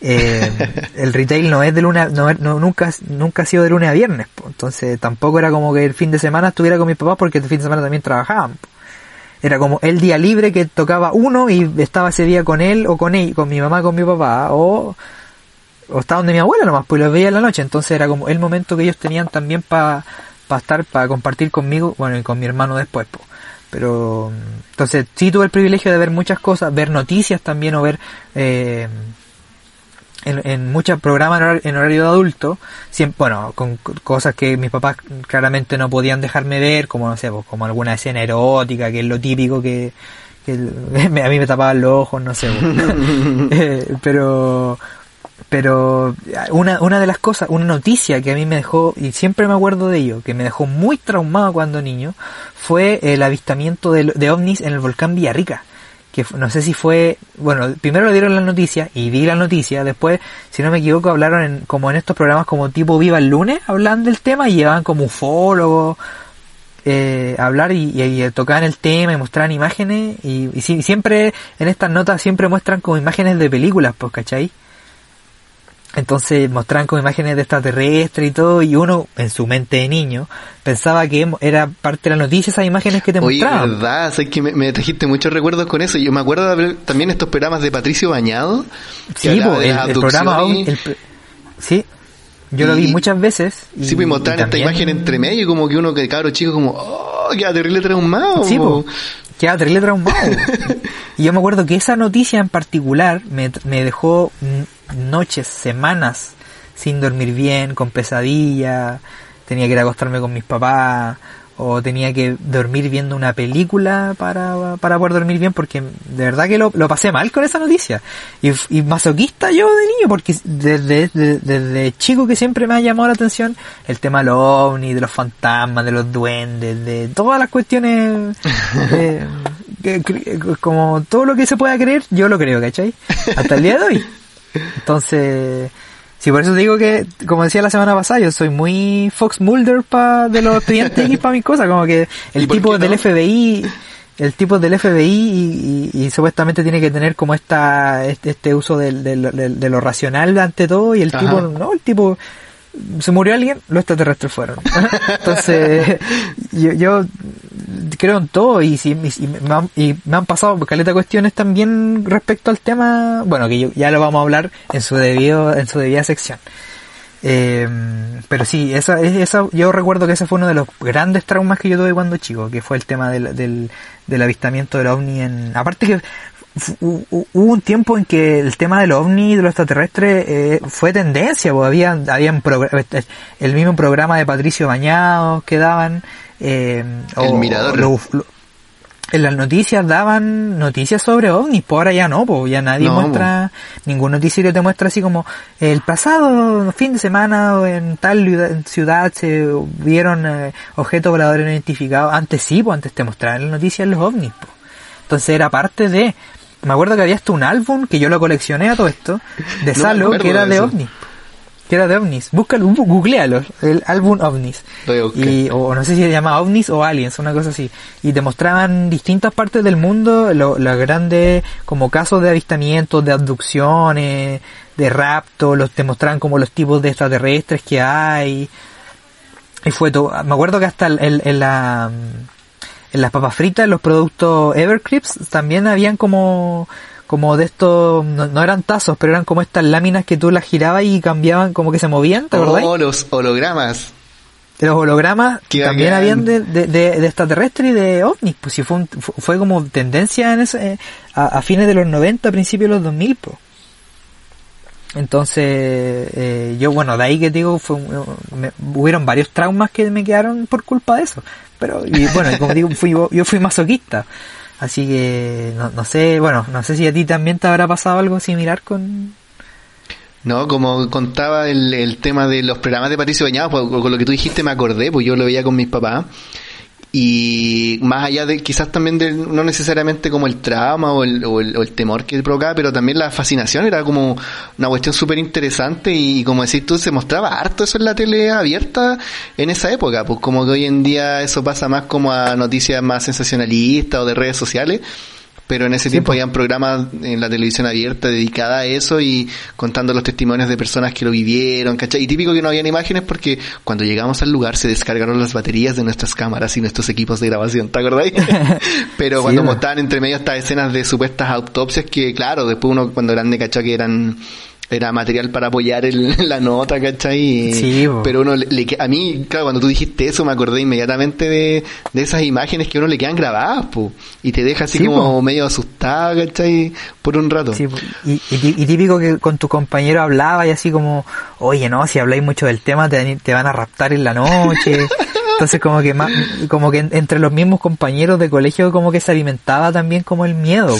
eh, el retail no es de lunes, a- no, no- nunca, nunca ha sido de lunes a viernes, po. entonces tampoco era como que el fin de semana estuviera con mis papás porque el fin de semana también trabajaban. po. Era como el día libre que tocaba uno y estaba ese día con él o con él, con mi mamá, con mi papá, o o estaba donde mi abuela nomás, pues los veía en la noche, entonces era como el momento que ellos tenían también para pa estar, para compartir conmigo, bueno, y con mi hermano después, pues. Pero, entonces sí tuve el privilegio de ver muchas cosas, ver noticias también o ver, eh, en, muchos programas en horario, de adulto, siempre, bueno, con cosas que mis papás claramente no podían dejarme ver, como no sé, pues, como alguna escena erótica, que es lo típico que, que a mí me tapaban los ojos, no sé, pues. eh, pero pero una, una de las cosas, una noticia que a mí me dejó, y siempre me acuerdo de ello, que me dejó muy traumado cuando niño, fue el avistamiento de, de ovnis en el volcán Villarrica que no sé si fue, bueno, primero lo dieron la noticia y vi la noticia, después, si no me equivoco, hablaron en, como en estos programas como tipo Viva el lunes, hablan del tema y llevaban como ufólogos, eh, hablar y, y, tocaban el tema y mostraban imágenes y, y, siempre en estas notas siempre muestran como imágenes de películas, pues, ¿cachai? Entonces mostraban como imágenes de extraterrestres y todo, y uno, en su mente de niño, pensaba que era parte de la noticia esas imágenes que te Oye, mostraban. verdad, sé que me, trajiste muchos recuerdos con eso. Yo me acuerdo de ver también estos programas de Patricio Bañado. Sí, el, programa Sí, yo lo vi muchas veces. Y, sí, pues mostraban esta imagen entre medio, y como que uno que cabro chico, como, oh, queda terrible traumado. Sí, pues queda terrible traumado. y yo me acuerdo que esa noticia en particular me, me dejó noches, semanas sin dormir bien, con pesadilla, tenía que ir a acostarme con mis papás, o tenía que dormir viendo una película para, para poder dormir bien, porque de verdad que lo, lo pasé mal con esa noticia. Y, y masoquista yo de niño, porque desde, desde, chico que siempre me ha llamado la atención el tema de los ovnis, de los fantasmas, de los duendes, de todas las cuestiones, como todo lo que se pueda creer, yo lo creo, ¿cachai? Hasta el día de hoy. Entonces, sí, por eso digo que, como decía la semana pasada, yo soy muy Fox Mulder pa, de los estudiantes y para mis cosas, como que el tipo del FBI, el tipo del FBI y, supuestamente tiene que tener como esta, este, este uso de, de, lo racional ante todo y el tipo, no, el tipo se murió alguien, los extraterrestres fueron. Entonces, yo, yo creo en todo y, si, y, me, han, y me han pasado caleta cuestiones también respecto al tema, bueno, que ya lo vamos a hablar en su debido, en su debida sección. Eh, pero sí, esa, esa, yo recuerdo que ese fue uno de los grandes traumas que yo tuve cuando chico, que fue el tema del, del, del avistamiento del ovni en, aparte que hubo un tiempo en que el tema del ovni de los extraterrestres eh, fue tendencia, pues había, habían eh, el mismo programa de Patricio Bañados que daban, eh, el mirador. en las noticias daban noticias sobre ovnis, pues ahora ya no, pues ya nadie muestra, ningún noticiero te muestra así como el pasado fin de semana en tal ciudad se vieron objetos voladores no identificados, antes sí, pues antes te mostraban las noticias los ovnis, pues. Entonces era parte de, me acuerdo que había hasta un álbum que yo lo coleccioné a todo esto, de Salo, que era de, ovnis. Que era de ovnis. Búscalo, googlealo, el álbum ovnis. Y, o no sé si se llama ovnis o aliens, una cosa así. Y te mostraban distintas partes del mundo, los grandes, como casos de avistamientos, de abducciones, de rapto, los, te mostraban como los tipos de extraterrestres que hay. Y fue todo. Me acuerdo que hasta en la en las papas fritas, los productos Evercrisp, también habían como como de estos, no, eran tazos, pero eran como estas láminas que tú las girabas y cambiaban, como que se movían, ¿te Oh, los hologramas. Los hologramas también habían de, de, de, extraterrestre y de ovnis, pues si fue, fue como tendencia en ese, eh, a, fines de los 90, principios de los 2000, pues. Entonces, eh, yo, bueno, de ahí que digo, fue, hubieron varios traumas que me quedaron por culpa de eso. Pero, y bueno, como digo, fui, yo fui masoquista. Así que, no, no sé, bueno, no sé si a ti también te habrá pasado algo similar con... No, como contaba el, tema de los programas de Patricio Bañado, pues, con lo que tú dijiste me acordé, pues yo lo veía con mis papás y más allá de quizás también de no necesariamente como el trauma o el, o el, temor que provocaba, pero también la fascinación era como una cuestión súper interesante y, como decís tú, se mostraba harto eso en la tele abierta en esa época, pues como que hoy en día eso pasa más como a noticias más sensacionalistas o de redes sociales pero en ese tiempo habían programas en la televisión abierta dedicada a eso y contando los testimonios de personas que lo vivieron, ¿cachai? Y típico que no habían imágenes porque cuando llegamos al lugar se descargaron las baterías de nuestras cámaras y nuestros equipos de grabación, ¿te acordáis? pero cuando mostraban entre medio estas escenas de supuestas autopsias que, claro, después uno cuando grande cachó que eran era material para apoyar el, la nota, ¿cachai? Sí, pero uno le, a mí, claro, cuando tú dijiste eso me acordé inmediatamente de, de esas imágenes que a uno le quedan grabadas, po, y te deja así Sí, como medio asustado, ¿cachai? Por un rato. Sí, y, y y típico que con tu compañero hablaba y así como, oye, no, si habláis mucho del tema te, te van a raptar en la noche. Entonces como que más, como que en- entre los mismos compañeros de colegio como que se alimentaba también como el miedo. po.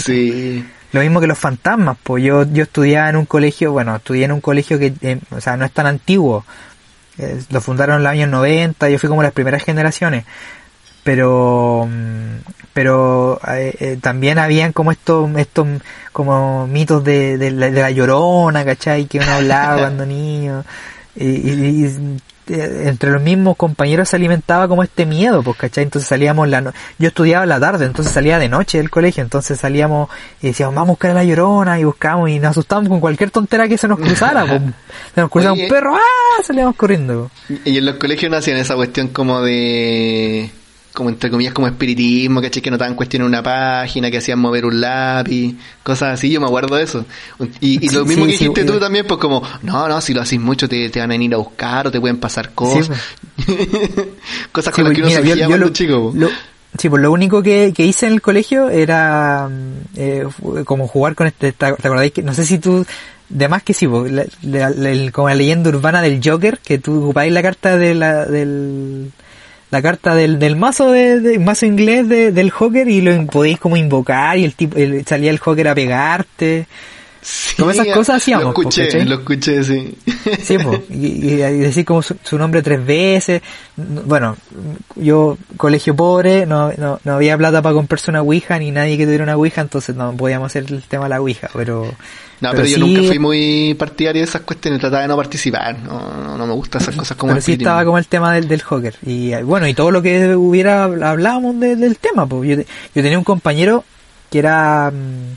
Lo mismo que los fantasmas, pues yo, yo estudiaba en un colegio, bueno, estudié en un colegio que, eh, o sea, no es tan antiguo. Eh, lo fundaron en los años 90, yo fui como las primeras generaciones. Pero, mm, pero eh, también habían como estos, estos como mitos de, de, la, de la llorona, ¿cachai? Que uno hablaba cuando niño. Y, y- y, entre los mismos compañeros se alimentaba como este miedo, pues, ¿cachai? Entonces salíamos la no- yo estudiaba la tarde, entonces salía de noche del colegio, entonces salíamos y decíamos, vamos a buscar a la llorona, y buscábamos y nos asustábamos con cualquier tontera que se nos cruzara, pues. Se nos cruzaba Oye. un perro, ¡ah! Salíamos corriendo. Y en los colegios no hacían esa cuestión como de, como entre comillas, como espiritismo, ¿cachai? Que notaban cuestiones en una página, que hacían mover un lápiz, cosas así, yo me acuerdo de eso. Y, y lo mismo sí, que dijiste sí, tú también, pues como, no, no, si lo haces mucho te, te van a venir a buscar o te pueden pasar cosas. cosas con las que uno mira, se yo- yo lo- chico. lo- sí, pues lo único que, que hice en el colegio era mm, eh, como jugar con este, ¿te acordáis que, no sé si tú, de más que sí, pues, la- la- la- como la leyenda urbana del Joker, que tú ocupáis la carta de la, del, la carta del, del mazo de, de- mazo inglés de- del Joker y lo podéis como invocar y el tipo, el- salía el Joker a pegarte. Sí, como esas cosas hacíamos, Lo escuché, lo escuché, sí. Sí, po, y, y- y decir como su, su nombre tres veces. Bueno, yo, colegio pobre, no, no, no había plata para comprarse una Ouija, ni nadie que tuviera una Ouija, entonces no podíamos hacer el tema de la Ouija, pero... No, pero, yo sí- nunca fui muy partidario de esas cuestiones, trataba de no participar, no, no, no me gustan esas cosas como pero sí estaba como el tema del, del Joker. Y eh, bueno, y todo lo que hubiera, hablábamos de- del tema, pues. Yo, yo tenía un compañero que era... mm,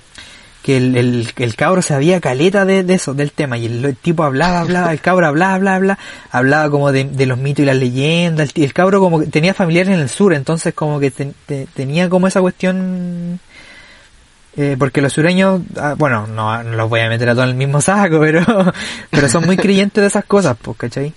que el, el, el cabro sabía caleta de, de eso, del tema, y el, el tipo hablaba, hablaba, el cabro hablaba, hablaba, hablaba, hablaba como de, de los mitos y las leyendas, el, el cabro como que tenía familiares en el sur, entonces como que te- tenía como esa cuestión, eh, porque los sureños, ah, bueno, no, no los voy a meter a todos en el mismo saco, pero, pero son muy creyentes de esas cosas, pues, ¿cachai?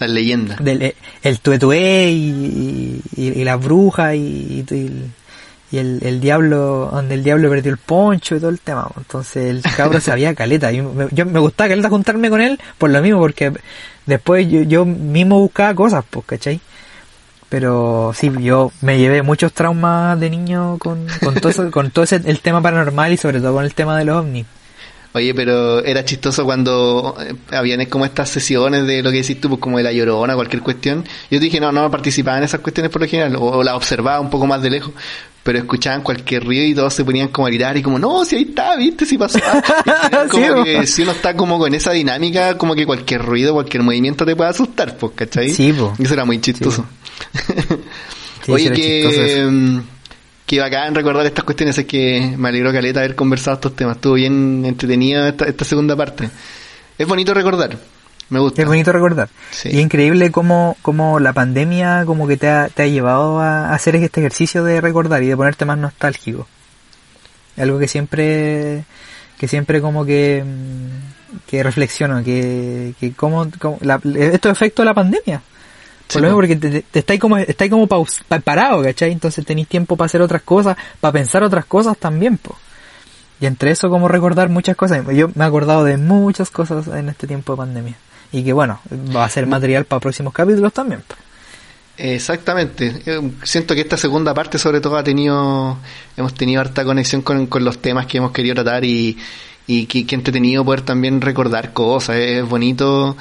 Las leyendas. Del, eh, el tuetué y, y, y la bruja y, y, el, el diablo, donde el diablo perdió el poncho y todo el tema. pues. Entonces el cabro sabía caleta. Y me, yo me gustaba caleta juntarme con él por lo mismo, porque después yo, yo mismo buscaba cosas, pues, ¿cachai? Pero sí, yo me llevé muchos traumas de niño con, con todo eso, con todo ese, el tema paranormal y sobre todo con el tema de los ovnis. Oye, pero era chistoso cuando eh, habían como estas sesiones de lo que decís tú, pues como de la llorona, cualquier cuestión. Yo dije, no, no participaba en esas cuestiones por lo general, o, o las observaba un poco más de lejos, pero escuchaban cualquier ruido y todos se ponían como a gritar y como, no, si ahí está, viste, si pasó. Como que si uno está como con esa dinámica, como que cualquier ruido, cualquier movimiento te puede asustar, pues, ¿cachai? Sí, po. Y eso era muy chistoso. Sí, Oye, sí que, mm, que bacán recordar estas cuestiones, es que me alegró Caleta haber conversado estos temas, estuvo bien entretenido esta, esta segunda parte. Es bonito recordar, me gusta. Es bonito recordar. Sí. Y es increíble cómo, cómo la pandemia como que te ha, te ha llevado a hacer este ejercicio de recordar y de ponerte más nostálgico. Algo que siempre, que siempre como que, mm, que reflexiono, que, que como, como la, estos efectos de la pandemia. Sí, Por lo mismo, porque te, te, te estáis como, estáis como paus- pa- parado, ¿cachai? Entonces tenéis tiempo para hacer otras cosas, para pensar otras cosas también, po. Y entre eso como recordar muchas cosas. Yo me he acordado de muchas cosas en este tiempo de pandemia. Y que bueno, va a ser material para próximos capítulos también. Exactamente. Eh, Siento que esta segunda parte sobre todo ha tenido, hemos tenido harta conexión con, con los temas que hemos querido tratar y, y que, que entretenido poder también recordar cosas. Es bonito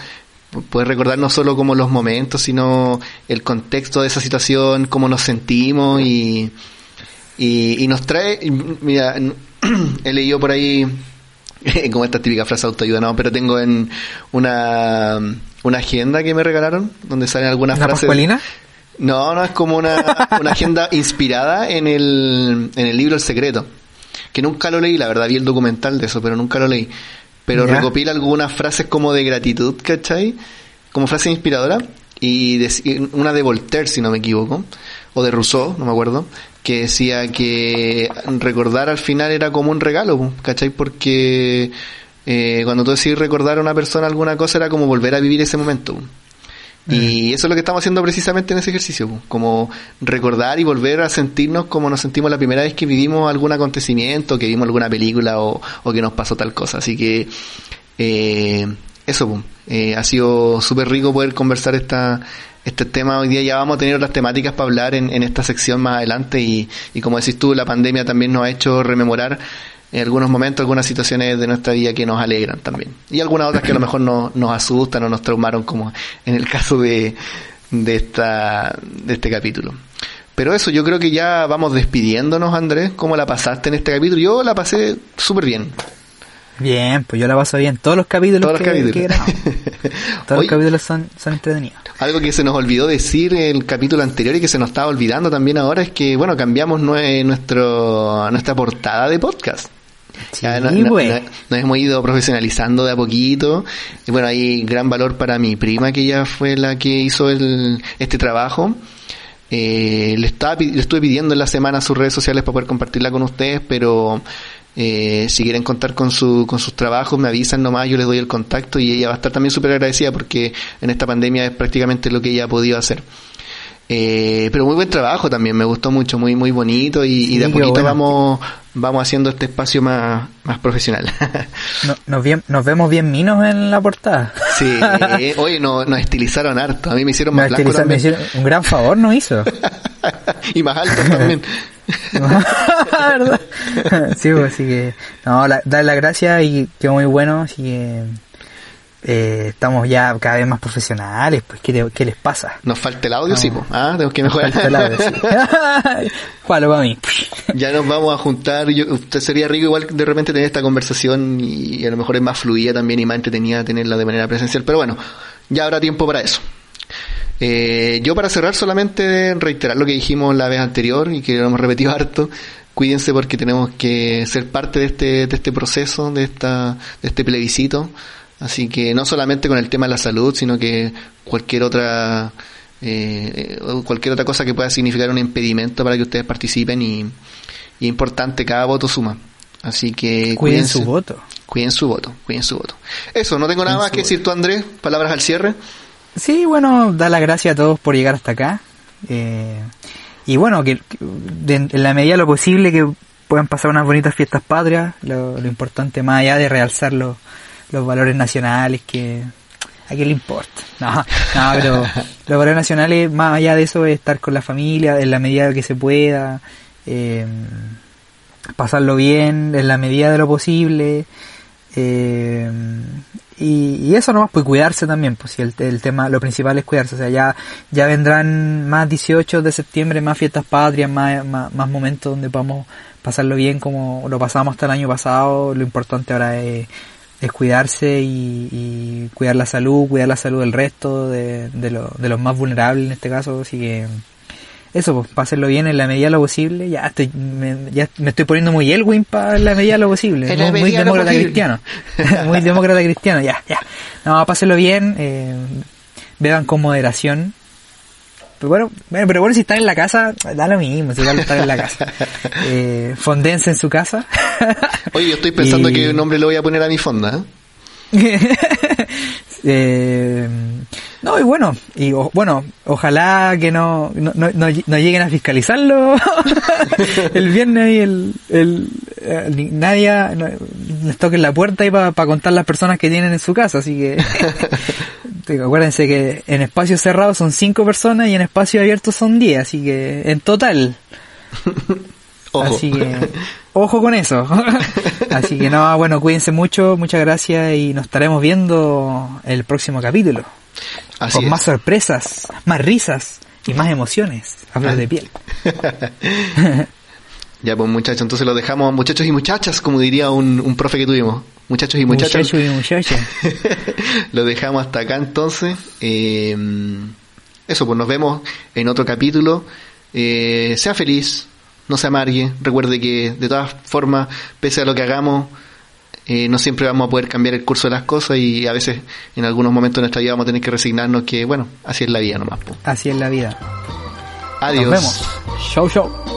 poder recordar no solo como los momentos, sino el contexto de esa situación, cómo nos sentimos y, y, y nos trae, mira, he leído por ahí como esta típica frase de autoayuda, no, pero tengo en una, una agenda que me regalaron donde salen algunas ¿Una frases. pascualina? No, no, es como una, una agenda inspirada en el, en el libro El Secreto. Que nunca lo leí, la verdad, vi el documental de eso, pero nunca lo leí. Pero Ya. recopila algunas frases como de gratitud, ¿cachai? Como frase inspiradora. Y dec- una de Voltaire, si no me equivoco. O de Rousseau, no me acuerdo. Que decía que recordar al final era como un regalo, ¿cachai? Porque eh, cuando tú decís recordar a una persona alguna cosa era como volver a vivir ese momento. Y eso es lo que estamos haciendo precisamente en ese ejercicio, como recordar y volver a sentirnos como nos sentimos la primera vez que vivimos algún acontecimiento, que vimos alguna película o, o que nos pasó tal cosa. Así que eh, eso, eh, ha sido súper rico poder conversar esta, este tema. Hoy día ya vamos a tener otras temáticas para hablar en, en esta sección más adelante y, y como decís tú, la pandemia también nos ha hecho rememorar en algunos momentos algunas situaciones de nuestra vida que nos alegran también. Y algunas otras que a lo mejor no, nos asustan o nos traumaron, como en el caso de, de, esta, de este capítulo. Pero eso, yo creo que ya vamos despidiéndonos, Andrés. ¿Cómo la pasaste en este capítulo? Yo la pasé súper bien. Bien, pues yo la paso bien. Todos los capítulos Todos los que, capítulos. que. Todos los capítulos son, son entretenidos. Algo que se nos olvidó decir en el capítulo anterior y que se nos estaba olvidando también ahora es que, bueno, cambiamos nue- nuestro, nuestra portada de podcast. Ya no- Sí, no- no- nos hemos ido profesionalizando de a poquito. Y bueno, hay gran valor para mi prima, que ella fue la que hizo el, este trabajo. Eh, le, estaba, le estuve pidiendo en la semana sus redes sociales para poder compartirla con ustedes, pero eh, si quieren contar con, su, con sus trabajos, me avisan nomás, yo les doy el contacto y ella va a estar también súper agradecida porque en esta pandemia es prácticamente lo que ella ha podido hacer. Eh, pero muy buen trabajo también, me gustó mucho, muy muy bonito y, y de a poquito bueno. vamos vamos haciendo este espacio más, más profesional. No- nos, bien- nos vemos bien minos en la portada. sí, oye, no, nos estilizaron harto, a mí me hicieron más blanco me hicieron- un gran favor nos hizo. y más alto también. ¿Verdad? sí, pues, así que, no, la, dar las gracias y quedó muy bueno, así que eh, estamos ya cada vez más profesionales, pues, ¿qué, te- qué les pasa? Nos falta el audio, No. sí, po. ah, tenemos que mejorar. Falta el audio, sí. Júgalo para mí. ya nos vamos a juntar. Yo, usted sería rico igual de repente tener esta conversación y, a lo mejor es más fluida también y más entretenida tenerla de manera presencial. Pero bueno, ya habrá tiempo para eso. Eh, yo para cerrar solamente reiterar lo que dijimos la vez anterior y que lo hemos repetido harto. Cuídense porque tenemos que ser parte de este, de este proceso, de esta, de este plebiscito. Así que no solamente con el tema de la salud, sino que cualquier otra eh, o cualquier otra cosa que pueda significar un impedimento para que ustedes participen y, y es importante, cada voto suma. Así que Cuiden cuídense. su voto. Cuiden su voto, cuiden su voto. Eso, no tengo nada más que decir tú, Andrés. Palabras al cierre. Sí, bueno, dar las gracias a todos por llegar hasta acá. Eh, y bueno, que de- en la medida de lo posible que puedan pasar unas bonitas fiestas patrias, lo, lo importante más allá de realzar los, los valores nacionales que a quién le importa. No, no, pero los valores nacionales, más allá de eso, es estar con la familia en la medida que se pueda, eh, pasarlo bien en la medida de lo posible. Eh, y, y eso nomás, pues cuidarse también, pues si el, tema, lo principal es cuidarse, o sea, ya, ya vendrán más 18 de septiembre, más fiestas patrias, más, más, más momentos donde podamos pasarlo bien como lo pasamos hasta el año pasado, lo importante ahora es, cuidarse y, cuidar la salud, cuidar la salud del resto, de, de, de los más vulnerables en este caso, así que eso, pues, para hacerlo bien en la medida de lo posible. Ya estoy, me, ya me estoy poniendo muy Elwin para la medida de lo posible. Muy, lo demócrata posible. cristiano. muy demócrata cristiano, ya, ya. No, para hacerlo bien, eh, beban con moderación. Pero bueno, bueno, pero bueno, si están en la casa, da lo mismo, si igual están en la casa. Eh, fondense en su casa. Oye, yo estoy pensando Y- que nombre le voy a poner a mi fonda. ¿eh? Eh, no, y bueno, y o- bueno, ojalá que no, no, no, lleguen a fiscalizarlo el viernes y el, el, eh, nadie les toque la puerta y para contar las personas que tienen en su casa, así que digo, acuérdense que en espacios cerrados son cinco personas y en espacios abiertos son diez, así que en total Ojo. Así que, ojo con eso. Así que no, bueno, cuídense mucho, muchas gracias y nos estaremos viendo el próximo capítulo. Así con es. más sorpresas, más risas y más emociones. Hablar de piel. Ya, pues muchachos, entonces lo dejamos, muchachos y muchachas, como diría un, un profe que tuvimos. Muchachos y muchachas. Muchacho y muchacha. lo dejamos hasta acá entonces. Eh, eso, pues nos vemos en otro capítulo. Eh, sea feliz, no se amargue. Recuerde que de todas formas, pese a lo que hagamos, eh, no siempre vamos a poder cambiar el curso de las cosas y a veces en algunos momentos de nuestra vida vamos a tener que resignarnos que, bueno, así es la vida nomás. Así es la vida. Adiós. Nos vemos. Show, show.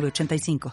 906985.